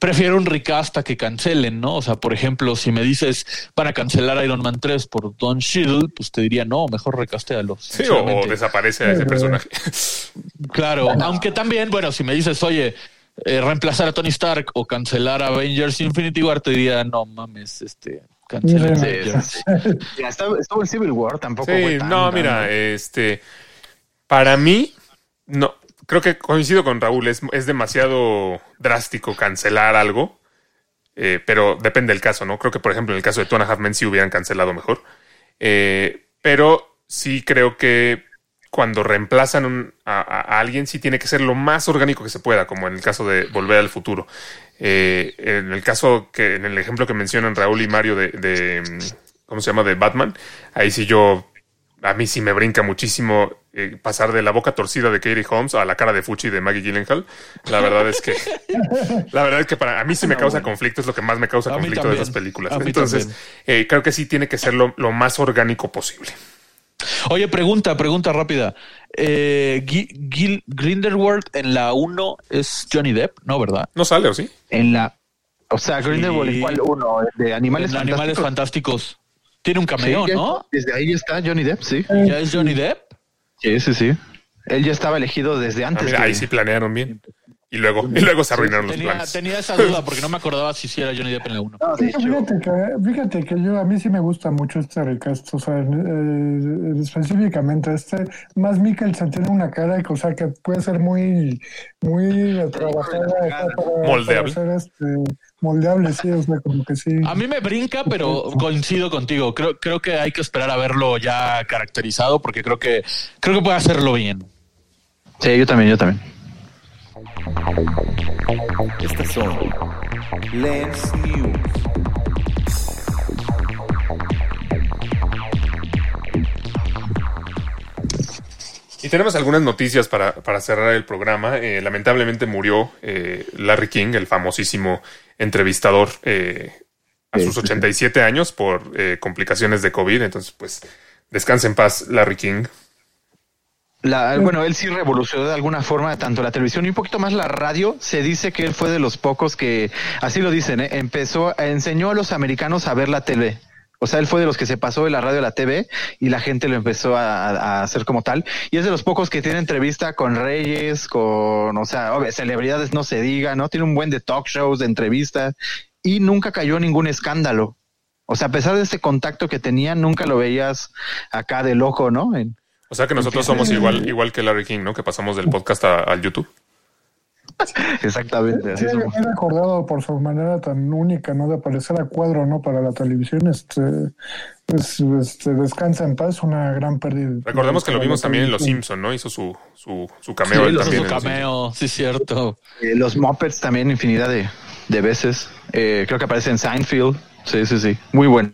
prefiero un recast a que cancelen, ¿no? O sea, por ejemplo, si me dices para cancelar Iron Man 3 por Don Shield, pues te diría, no, mejor recastéalo. Sí, o, desaparece a ese personaje. Claro, aunque también, bueno, si me dices, oye, eh, reemplazar a Tony Stark o cancelar a Avengers Infinity War, te diría, no mames, este, cancelen Sí, Avengers. Ya estuvo, estuvo en Civil War, tampoco. Sí, fue tan- no, tan- mira, este, para mí, no, creo que coincido con Raúl, es, es demasiado drástico cancelar algo, eh, pero depende del caso, ¿no? Creo que, por ejemplo, en el caso de Two and a Half Men sí hubieran cancelado mejor, Eh, pero sí creo que cuando reemplazan a alguien sí tiene que ser lo más orgánico que se pueda, como en el caso de Volver al Futuro. Eh, en el caso que, en el ejemplo que mencionan Raúl y Mario de, de, mm, ¿cómo se llama? De Batman, ahí sí yo, a mí sí me brinca muchísimo eh, pasar de la boca torcida de Katie Holmes a la cara de Fuchi de Maggie Gyllenhaal. La verdad es que, la verdad es que para a mí sí me causa conflicto, es lo que más me causa conflicto de esas películas. Entonces, eh, creo que sí tiene que ser lo, lo más orgánico posible. Oye, pregunta, pregunta rápida. Eh, Grindelwald en la 1 es Johnny Depp, ¿no, verdad? ¿No sale o sí? En la. O sea, Grindelwald, ¿en cuál uno? ¿El ¿De Animales En Animales Fantásticos? Tiene un cameo, Sí, ya- ¿no? Desde ahí está Johnny Depp, sí. Ya es Johnny Depp. Sí, sí, sí. Él ya estaba elegido desde Ah, antes. mira, de- ahí sí planearon bien. Y luego, y luego se arruinaron los Tenía, planes. tenía esa duda porque no me acordaba si sí era Johnny Depp en la 1. No, de Sí, hecho, fíjate que, fíjate que yo a mí sí me gusta mucho este recast, o sea, eh, específicamente este, más Mikkelsen tiene una cara que, o sea, que puede ser muy, muy trabajada Moldeable. para ser, este, moldeable, sí, o sea, como que sí. A mí me brinca, pero coincido contigo. Creo, creo que hay que esperar a verlo ya caracterizado porque creo que creo que puede hacerlo bien. Sí, yo también, yo también. Estas son Lens News. Y tenemos algunas noticias para, para cerrar el programa. Eh, lamentablemente murió eh, Larry King, el famosísimo entrevistador, eh, a sus 87 años por eh, complicaciones de COVID. Entonces, pues, descanse en paz, Larry King. La, bueno, él sí revolucionó de alguna forma tanto la televisión y un poquito más la radio. Se dice que él fue de los pocos que, así lo dicen, ¿eh? empezó, enseñó a los americanos a ver la tele. O sea, él fue de los que se pasó de la radio a la TV y la gente lo empezó a, a hacer como tal. Y es de los pocos que tiene entrevista con reyes, con, o sea, obvio, celebridades no se diga, ¿no? Tiene un buen de talk shows, de entrevistas y nunca cayó en ningún escándalo. O sea, a pesar de este contacto que tenía, nunca lo veías acá de loco, ¿no? En- O sea que nosotros somos igual, igual que Larry King, ¿no? Que pasamos del podcast a- al YouTube. exactamente, así Sí, somos. he recordado por su manera tan única, ¿no? De aparecer a cuadro, ¿no? Para la televisión, este, pues, este, descansa en paz, una gran pérdida. Recordemos que lo vimos también en Los. Simpson, ¿no? Hizo su, su, su cameo Sí, él también. Su cameo, sí, cierto. Eh, los Muppets también infinidad de, de veces. Eh, creo que aparece en Seinfeld. Sí, sí, sí. Muy bueno.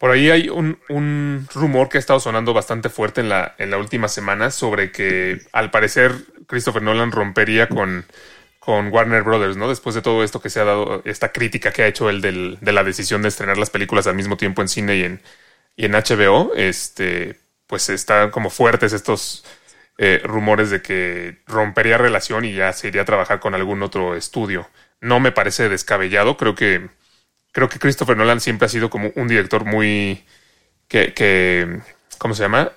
Por ahí hay un, un rumor que ha estado sonando bastante fuerte en la, en la última semana sobre que al parecer Christopher Nolan rompería con, con Warner Brothers, ¿no? Después de todo esto que se ha dado, esta crítica que ha hecho él de la decisión de estrenar las películas al mismo tiempo en cine y en, y en HBO, este, pues están como fuertes estos eh, rumores de que rompería relación y ya se iría a trabajar con algún otro estudio. No me parece descabellado, creo que creo que Christopher Nolan siempre ha sido como un director muy que, que ¿cómo se llama?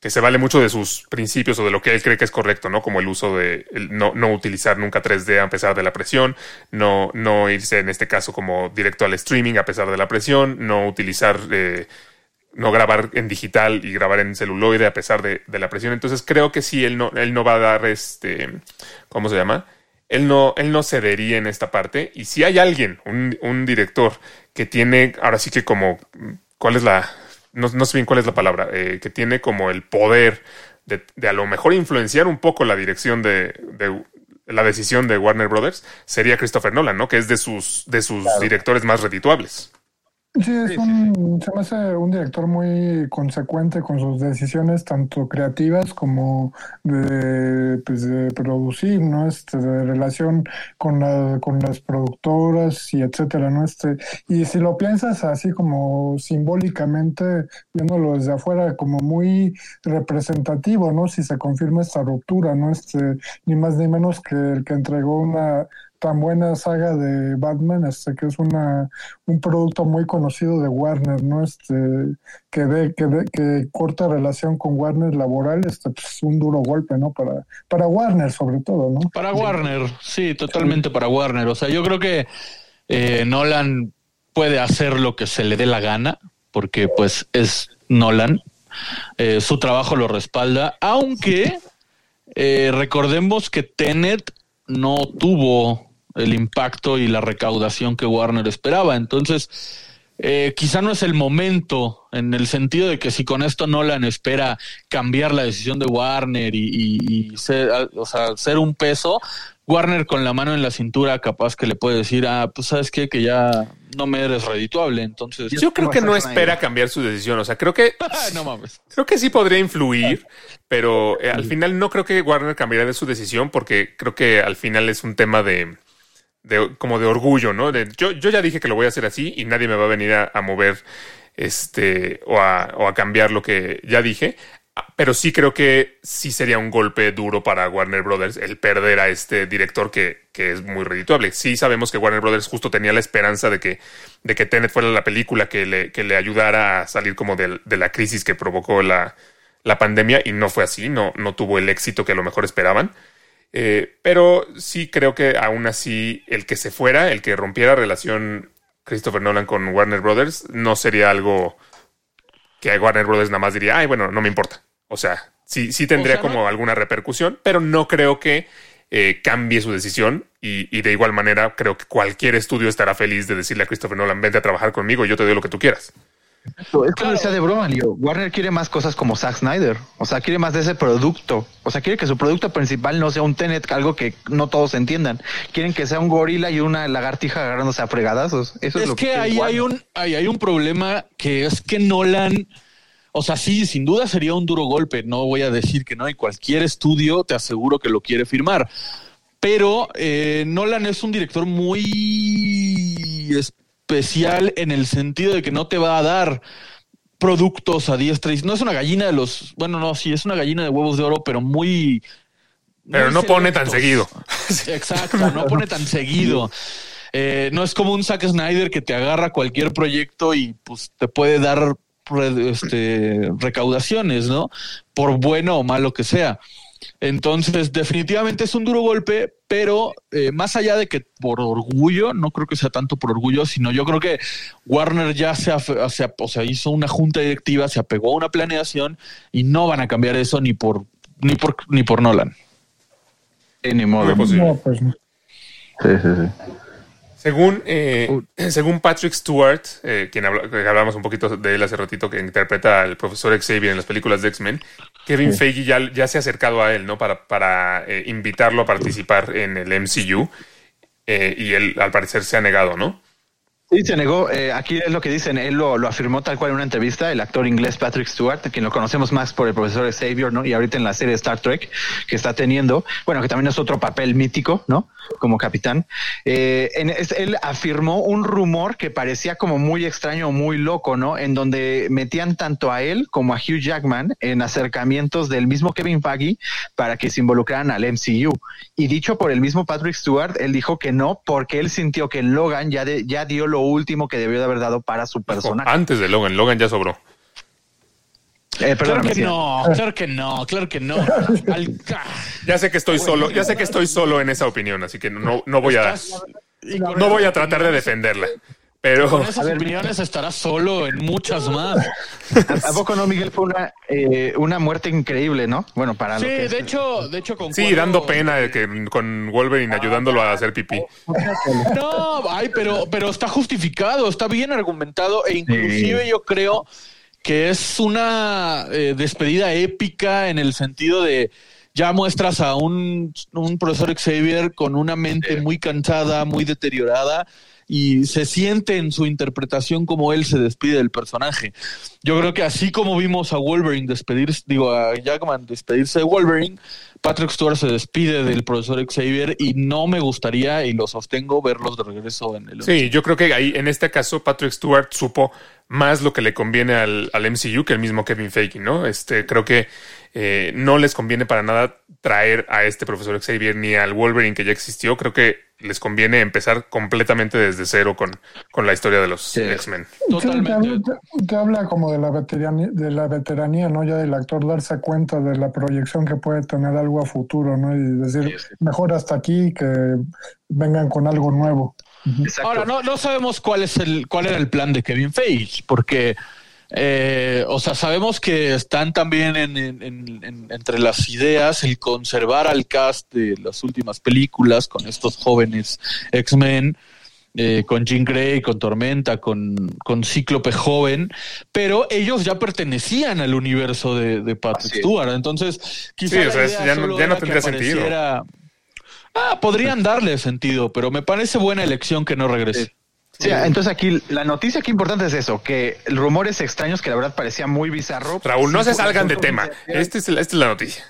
Que se vale mucho de sus principios o de lo que él cree que es correcto, ¿no? Como el uso de no, no utilizar nunca 3D a pesar de la presión, no, no irse en este caso como directo al streaming a pesar de la presión, no utilizar, eh, no grabar en digital y grabar en celuloide a pesar de, de la presión. Entonces creo que sí, él no, él no va a dar este, ¿cómo se llama? Él no, él no cedería en esta parte. Y si hay alguien, un, un director, que tiene, ahora sí que como, ¿cuál es la, no, no sé bien cuál es la palabra, eh, que tiene como el poder de, de a lo mejor influenciar un poco la dirección de, de la decisión de Warner Brothers, sería Christopher Nolan, ¿no? Que es de sus, de sus directores más redituables. Sí, es un, se me hace un director muy consecuente con sus decisiones, tanto creativas como de, pues, de producir, ¿no? Este, de relación con, la, con las productoras y etcétera, ¿no? Este, y si lo piensas así como simbólicamente, viéndolo desde afuera, como muy representativo, ¿no? Si se confirma esta ruptura, ¿no? Este, ni más ni menos que el que entregó una tan buena saga de Batman, este que es una un producto muy conocido de Warner, ¿no? Este que de, que, de, que corta relación con Warner laboral, este pues un duro golpe, ¿no? Para para Warner sobre todo, ¿no? Para Warner, sí, totalmente para Warner. O sea, yo creo que eh, Nolan puede hacer lo que se le dé la gana, porque pues es Nolan. Eh, su trabajo lo respalda, aunque eh, recordemos que Tenet no tuvo el impacto y la recaudación que Warner esperaba. Entonces, eh, quizá no es el momento en el sentido de que si con esto Nolan espera cambiar la decisión de Warner y, y, y ser, o sea, ser un peso, Warner con la mano en la cintura capaz que le puede decir, ah, pues sabes qué, que ya no me eres redituable, entonces... Yo creo que no espera cambiar su decisión, o sea, creo que... no mames. Creo que sí podría influir, pero eh, al final no creo que Warner cambiaría de su decisión porque creo que al final es un tema de de, como de orgullo, ¿no? De, yo, yo ya dije que lo voy a hacer así y nadie me va a venir a, mover este o a, o a, cambiar lo que ya dije. Pero sí creo que sí sería un golpe duro para Warner Brothers el perder a este director que, que es muy redituable. Sí sabemos que Warner Brothers justo tenía la esperanza de que, de que Tenet fuera la película que le, que le ayudara a salir como de, de la crisis que provocó la, la pandemia y no fue así, no, no tuvo el éxito que a lo mejor esperaban. Eh, pero sí creo que aún así el que se fuera, el que rompiera relación Christopher Nolan con Warner Brothers, no sería algo que Warner Brothers nada más diría, ay, bueno, no me importa. O sea, sí, sí tendría o sea, como no. alguna repercusión, pero no creo que eh, cambie su decisión y, y, de igual manera creo que cualquier estudio estará feliz de decirle a Christopher Nolan, vente a trabajar conmigo y yo te doy lo que tú quieras. Es como claro. decía de broma, Leo. Warner quiere más cosas como Zack Snyder. O sea, quiere más de ese producto. O sea, quiere que su producto principal no sea un Tenet, algo que no todos entiendan. Quieren que sea un gorila y una lagartija agarrándose a fregadazos. Eso es, es lo que, que ahí hay un, ahí hay un problema que es que Nolan. O sea, sí, sin duda sería un duro golpe. No voy a decir que no. Y cualquier estudio te aseguro que lo quiere firmar. Pero eh, Nolan es un director muy especial en el sentido de que no te va a dar productos a diestra y no es una gallina de los, bueno, no, sí es una gallina de huevos de oro, pero muy pero no pone tan seguido. Exacto, no pone tan seguido. Eh, no es como un Zack Snyder que te agarra cualquier proyecto y pues te puede dar este, recaudaciones, ¿no? Por bueno o malo que sea. Entonces, definitivamente es un duro golpe, pero eh, más allá de que por orgullo, no creo que sea tanto por orgullo, sino yo creo que Warner ya se, se o sea, hizo una junta directiva, se apegó a una planeación y no van a cambiar eso ni por ni por ni por Nolan. Sí, ni modo. No, pues no. Sí, sí, sí. Según, eh, según Patrick Stewart, eh, quien hablamos un poquito de él hace ratito, que interpreta al profesor Xavier en las películas de X-Men, Kevin sí. Feige ya, ya, se ha acercado a él, ¿no? Para, para eh, invitarlo a participar en el MCU. eh, y él, al parecer, se ha negado, ¿no? Sí, se negó. Eh, aquí es lo que dicen. Él lo, afirmó tal cual en una entrevista. El actor inglés Patrick Stewart, quien lo conocemos más por el profesor Xavier, ¿no? Y ahorita en la serie Star Trek que está teniendo, bueno, que también es otro papel mítico, ¿no? Como capitán. Eh, él afirmó un rumor que parecía como muy extraño, muy loco, ¿no? En donde metían tanto a él como a Hugh Jackman en acercamientos del mismo Kevin Feige para que se involucraran al MCU. Y dicho por el mismo Patrick Stewart, él dijo que no, porque él sintió que Logan ya, ya dio lo último que debió de haber dado para su personaje. Antes de Logan, Logan ya sobró. Eh, claro que no, claro que no, claro que no. Al... Ya sé que estoy solo, ya sé que estoy solo en esa opinión, así que no, no voy a no voy a tratar de defenderla. Pero con esas opiniones estará solo en muchas más. ¿A, poco no, Miguel? Fue una, eh, una muerte increíble, ¿no? Bueno, para sí, lo que de es. hecho, de hecho, concuerdo. Sí, dando pena que con Wolverine ayudándolo a hacer pipí. No, ay, pero, pero está justificado, está bien argumentado e inclusive sí. yo creo que es una eh, despedida épica en el sentido de ya muestras a un, un profesor Xavier con una mente muy cansada, muy deteriorada y se siente en su interpretación como él se despide del personaje. Yo creo que así como vimos a Wolverine despedirse, digo, a Jackman despedirse de Wolverine, Patrick Stewart se despide del profesor Xavier y no me gustaría, y lo sostengo, verlos de regreso en el... Sí, yo creo que ahí, en este caso, Patrick Stewart supo más lo que le conviene al, al MCU que el mismo Kevin Feige, ¿no? Este, creo que eh, no les conviene para nada traer a este profesor Xavier ni al Wolverine que ya existió. Creo que les conviene empezar completamente desde cero con, con la historia de los X-Men. Totalmente. Te, te habla como de la, veteranía, de la veteranía, ¿no? Ya del actor darse cuenta de la proyección que puede tener algo a futuro, ¿no? Y decir, mejor hasta aquí que vengan con algo nuevo. Exacto. Ahora, no, no sabemos cuál es el, cuál era el plan de Kevin Feige, porque, eh, o sea, sabemos que están también en, en- en- entre las ideas el conservar al cast de las últimas películas con estos jóvenes X-Men. eh, con Jean Grey, con Tormenta, con, con Cíclope joven, pero ellos ya pertenecían al universo de, de Patrick. Stewart. Entonces, quizá Sí, o sea, ya no- ya tendría sentido. Ah, podrían darle sentido, pero me parece buena elección que no regrese. Sí, entonces aquí la noticia aquí importante es eso, que rumores extraños que la verdad parecía muy bizarro. Raúl, no se salgan de tema. Este es, el- esta es la noticia.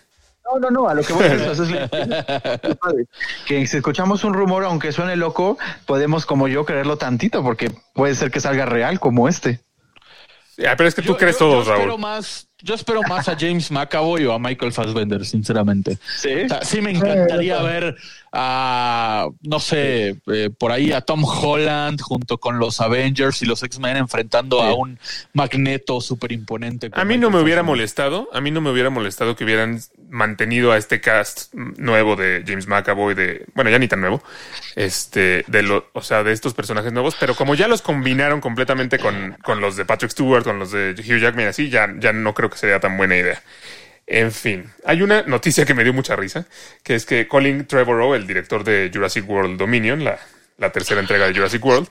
No, no, no, a lo que voy a decir, que si escuchamos un rumor, aunque suene loco, podemos como yo creerlo tantito, porque puede ser que salga real como este. Sí, ah, pero es que tú Yo- crees yo- todos, yo Raúl. más, yo espero más a James McAvoy o a Michael Fassbender, sinceramente. Sí. O sea, sí me encantaría ver a, no sé, eh, por ahí a Tom Holland junto con los Avengers y los X-Men enfrentando a un Magneto súper imponente. A mí no me hubiera molestado, a mí no me hubiera molestado que hubieran mantenido a este cast nuevo de James McAvoy, de, bueno, ya ni tan nuevo, este, de lo, o sea, de estos personajes nuevos, pero como ya los combinaron completamente con, con los de Patrick Stewart, con los de Hugh Jackman, así, ya, ya no creo que sería tan buena idea. En fin, hay una noticia que me dio mucha risa, que es que Colin Trevorrow, el director de Jurassic World Dominion, la, tercera entrega de Jurassic World,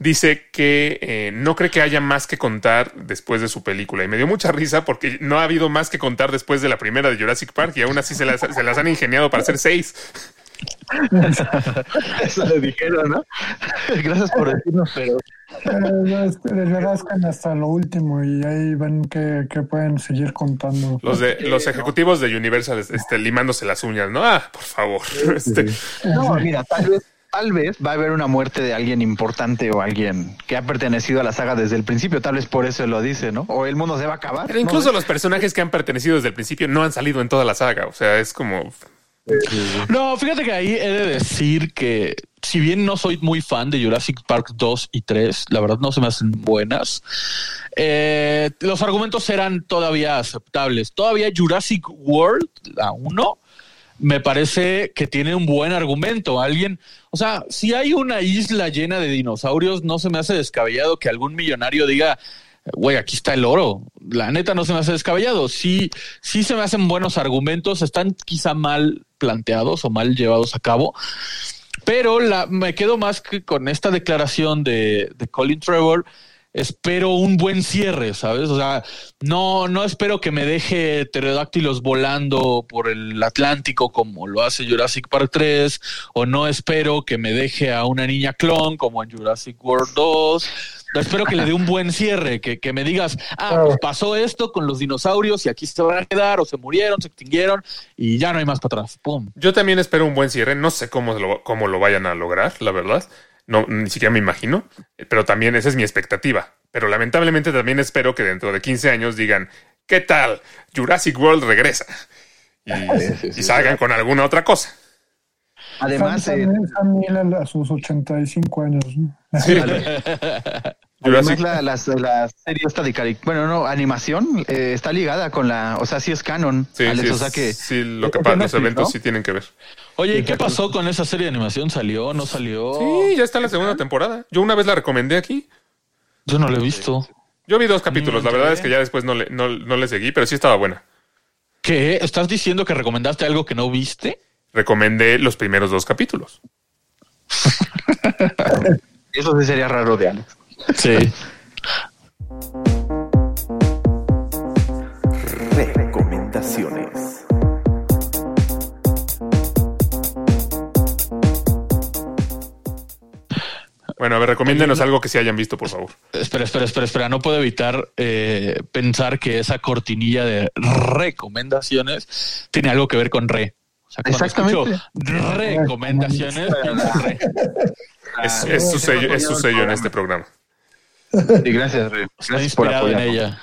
dice que eh, no cree que haya más que contar después de su película. Y me dio mucha risa porque no ha habido más que contar después de la primera de Jurassic Park y aún así se las han ingeniado para hacer seis. Eso le dijeron, ¿no? Gracias por decirnos, pero Eh, este, le rascan hasta lo último y ahí ven que, que pueden seguir contando. Los de los ejecutivos de Universal este, limándose las uñas, ¿no? Ah, por favor. Este, no, mira, tal vez tal vez va a haber una muerte de alguien importante o alguien que ha pertenecido a la saga desde el principio, tal vez por eso lo dice, ¿no? O el mundo se va a acabar. pero incluso los personajes que han pertenecido desde el principio no han salido en toda la saga. O sea, es como. No, fíjate que ahí he de decir que si bien no soy muy fan de Jurassic Park 2 y 3, la verdad no se me hacen buenas, eh, los argumentos eran todavía aceptables. Todavía Jurassic World, la 1, me parece que tiene un buen argumento. Alguien, o sea, si hay una isla llena de dinosaurios, no se me hace descabellado que algún millonario diga, güey, aquí está el oro. La neta no se me hace descabellado. Sí, sí se me hacen buenos argumentos, están quizá mal planteados o mal llevados a cabo. Pero la, me quedo más que con esta declaración de, de Colin Trevor. Espero un buen cierre, ¿sabes? O sea, no, no espero que me deje pterodáctilos volando por el Atlántico como lo hace Jurassic Park 3, o no espero que me deje a una niña clon como en Jurassic World 2. Espero que le dé un buen cierre, que, que me digas, ah, pues pasó esto con los dinosaurios y aquí se van a quedar, o se murieron, se extinguieron y ya no hay más para atrás. ¡Pum! Yo también espero un buen cierre. No sé cómo lo, cómo lo vayan a lograr, la verdad. No, ni siquiera me imagino. Pero también esa es mi expectativa. Pero lamentablemente también espero que dentro de 15 años digan, ¿qué tal? Jurassic World regresa. Y, sí, sí, y salgan con alguna otra cosa. Además, Sam, eh, a sus 85 años. ¿no? Además, la, la, la serie esta de cari- bueno, no, animación eh, está ligada con la, o sea, sí es canon. Sí, Alex, sí, o sea que sí, lo que pasa, de los eventos ¿no? sí tienen que ver. Oye, ¿y qué pasó con esa serie de animación? ¿Salió? ¿No salió? Sí, ya está la segunda temporada. Yo una vez la recomendé aquí. Yo no lo he visto. Yo vi dos capítulos. La verdad es que ya después no le, no, no le seguí, pero sí estaba buena. ¿Qué? ¿Estás diciendo que recomendaste algo que no viste? Recomendé los primeros dos capítulos. eso sí sería raro de Alex. Sí. Recomendaciones. Bueno, a ver, recomiéndenos algo que se hayan visto, por favor. Espera, espera, espera, espera. No puedo evitar eh, pensar que esa cortinilla de recomendaciones tiene algo que ver con re. O sea, cuando Exactamente. escucho recomendaciones, pienso en re. Es, es su sello, es su sello en este programa. Y gracias, Rey. Está Gracias por inspirado en ella.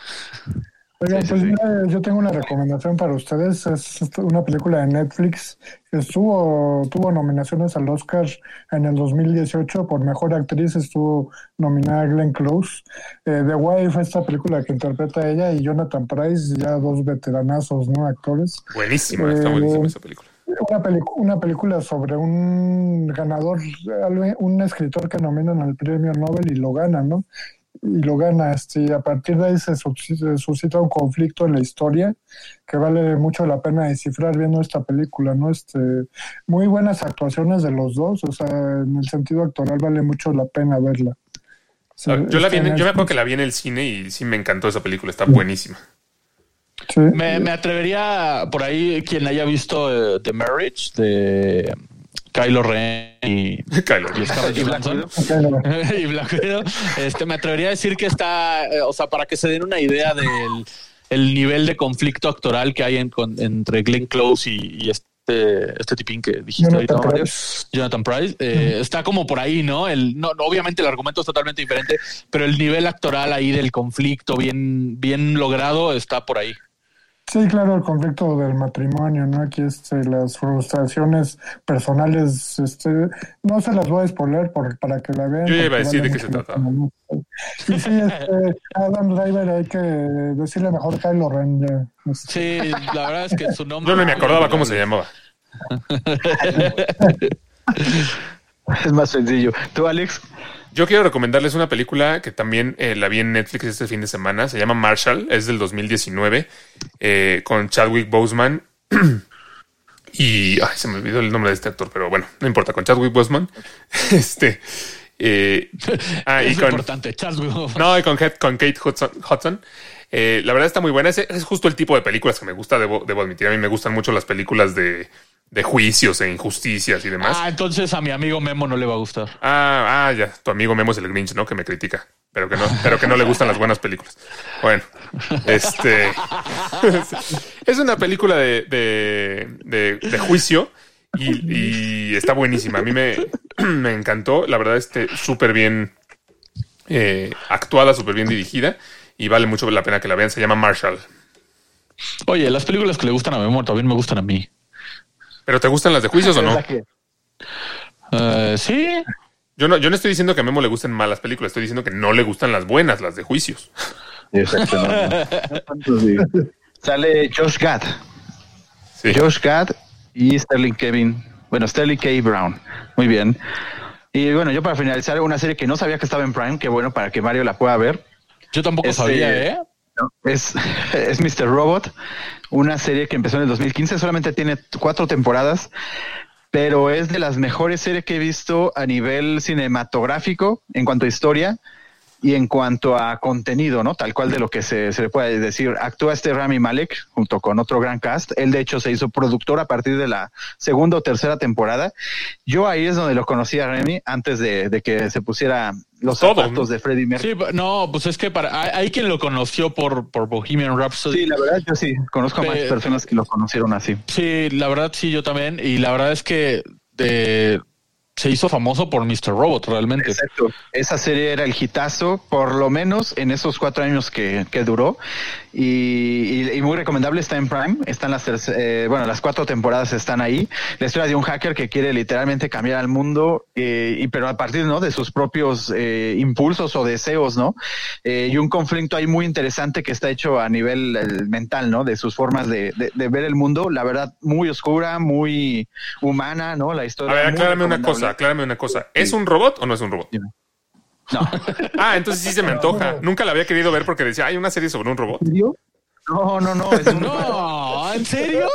Oigan, Sí, sí, pues sí. mira, yo tengo una recomendación para ustedes. Es una película de Netflix que estuvo, tuvo nominaciones al Oscar en el 2018 por Mejor Actriz. Estuvo nominada Glenn Close. Eh, The Wife, esta película que interpreta ella, y Jonathan Price, ya dos veteranazos, ¿no? Actores. Buenísima, está Eh, buenísima esa película. Una, una película sobre un ganador, un escritor que nominan al premio Nobel y lo gana, ¿no? Y lo gana, este, y a partir de ahí se sus- se suscita un conflicto en la historia que vale mucho la pena descifrar viendo esta película, ¿no? Este, muy buenas actuaciones de los dos, o sea, en el sentido actoral vale mucho la pena verla. Sí, Ah, yo, la vi en- yo me acuerdo que la vi en el cine y sí me encantó esa película, está buenísima. Sí. Me, me atrevería por ahí quien haya visto eh, The Marriage de Kylo Ren y, Kylo. y Scarlett Johansson. Y Black Widow, este, me atrevería a decir que está, eh, o sea, para que se den una idea del el nivel de conflicto actoral que hay en- con- entre Glenn Close y, y este, este tipín que dijiste Jonathan ahorita, Mario, Pryce. Jonathan Price, eh, está como por ahí, ¿no? El, no, no, Obviamente el argumento es totalmente diferente, pero el nivel actoral ahí del conflicto bien, bien logrado está por ahí. Sí, claro, el conflicto del matrimonio, ¿no? Aquí este, las frustraciones personales, este, no se las voy a spoiler por, para que la vean. Yo ya iba a decir vale de qué se ¿no? Y sí, este, Adam Driver hay que decirle mejor Kylo Ren. ya. Este, Sí, la verdad es que su nombre. Yo no me acordaba cómo se llamaba. Es más sencillo. ¿Tú, Alex? Yo quiero recomendarles una película que también eh, la vi en Netflix este fin de semana. Se llama Marshall, es del 2019, eh, con Chadwick Boseman. y ay, se me olvidó el nombre de este actor, pero bueno, no importa, con Chadwick Boseman. este. eh, ah, y con, importante, no, y con, Kate- con Kate Hudson. Hudson. Eh, la verdad está muy buena. Es, es justo el tipo de películas que me gusta, debo, debo admitir. A mí me gustan mucho las películas de, de juicios e injusticias y demás. Ah, entonces a mi amigo Memo no le va a gustar. Ah, ah, ya. Tu amigo Memo es el Grinch, ¿no? Que me critica. Pero que no, pero que no le gustan las buenas películas. Bueno, este es una película de, de, de- de juicio y, y está buenísima. A mí me, me encantó. La verdad, este súper bien eh, actuada, súper bien dirigida y vale mucho la pena que la vean. Se llama Marshall. Oye, las películas que le gustan a Memo también me gustan a mí. ¿Pero te gustan las de juicios o no? Eh, sí, Yo no, yo no estoy diciendo que a Memo le gusten malas películas, estoy diciendo que no le gustan las buenas, las de juicios. Exacto. no, no. Sí. Sale Josh Gad. Sí. Josh Gad y Sterling Kevin. Bueno, Sterling K. Brown. Muy bien. Y bueno, yo para finalizar, una serie que no sabía que estaba en Prime, que bueno, para que Mario la pueda ver. Yo tampoco Este- sabía, ¿eh? ¿no? Es, es Mr. Robot, una serie que empezó en el 2015, solamente tiene cuatro temporadas, pero es de las mejores series que he visto a nivel cinematográfico en cuanto a historia y en cuanto a contenido, ¿no? Tal cual de lo que se, se le puede decir. Actúa este Rami Malek junto con otro gran cast. Él, de hecho, se hizo productor a partir de la segunda o tercera temporada. Yo ahí es donde lo conocí a Remy antes de, de que se pusiera los Todo, zapatos de Freddie Mercury. Sí, no, pues es que para hay, hay quien lo conoció por, por Bohemian Rhapsody. Sí, la verdad, yo sí. Conozco a más Pe- personas que lo conocieron así. Sí, la verdad sí, yo también. Y la verdad es que de- se hizo famoso por Mr. Robot, realmente. Exacto. Esa serie era el hitazo, por lo menos en esos cuatro años que, que duró. Y, y- y muy recomendable, está en Prime. Están las, eh, bueno, las cuatro temporadas están ahí. La historia de un hacker que quiere literalmente cambiar al mundo, eh, y pero a partir ¿no? de sus propios eh, impulsos o deseos, ¿no? Eh, y un conflicto ahí muy interesante que está hecho a nivel eh, mental, ¿no? De sus formas de, de- de ver el mundo. La verdad, muy oscura, muy humana, ¿no? La historia. A ver, aclárame una cosa, aclárame una cosa. ¿Es un robot o no es un robot? No. Ah, entonces sí se me antoja. Nunca la había querido ver porque decía, hay una serie sobre un robot. No, no, no, es un- No, ¿en serio?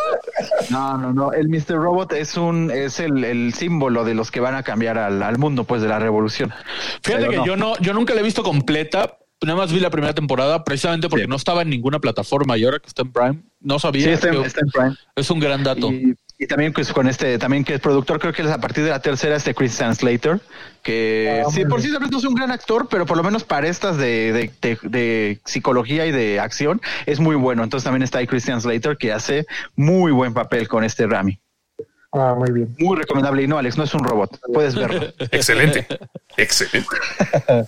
no, no, no. El Mr. Robot es un, es el, el símbolo de los que van a cambiar al, al mundo, pues, de la revolución. Fíjate Pero que no. yo no, yo nunca la he visto completa. Nada más vi la primera temporada precisamente porque Sí. no estaba en ninguna plataforma y ahora que está en Prime no sabía. Sí, está en, que- está en Prime. Es un gran dato. Y, Y también pues con este, también que es productor, creo que es a partir de la tercera, este Christian Slater, que Ah, sí, por sí tal vez no es un gran actor, pero por lo menos para estas de, de, de- de psicología y de acción es muy bueno. Entonces también está ahí Christian Slater, que hace muy buen papel con este Rami. Ah, muy bien. Muy recomendable. Y no, Alex, no es un robot. Puedes verlo. Excelente. Excelente.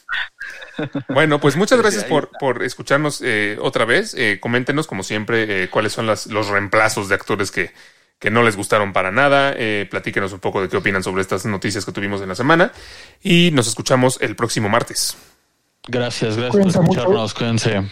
Bueno, pues muchas gracias ahí por, por escucharnos eh, otra vez. Eh, coméntenos, como siempre, eh, cuáles son las, los reemplazos de actores que, que no les gustaron para nada. Eh, platíquenos un poco de qué opinan sobre estas noticias que tuvimos en la semana. Y nos escuchamos el próximo martes. Gracias, gracias Cuídense por mucho. escucharnos. Cuídense.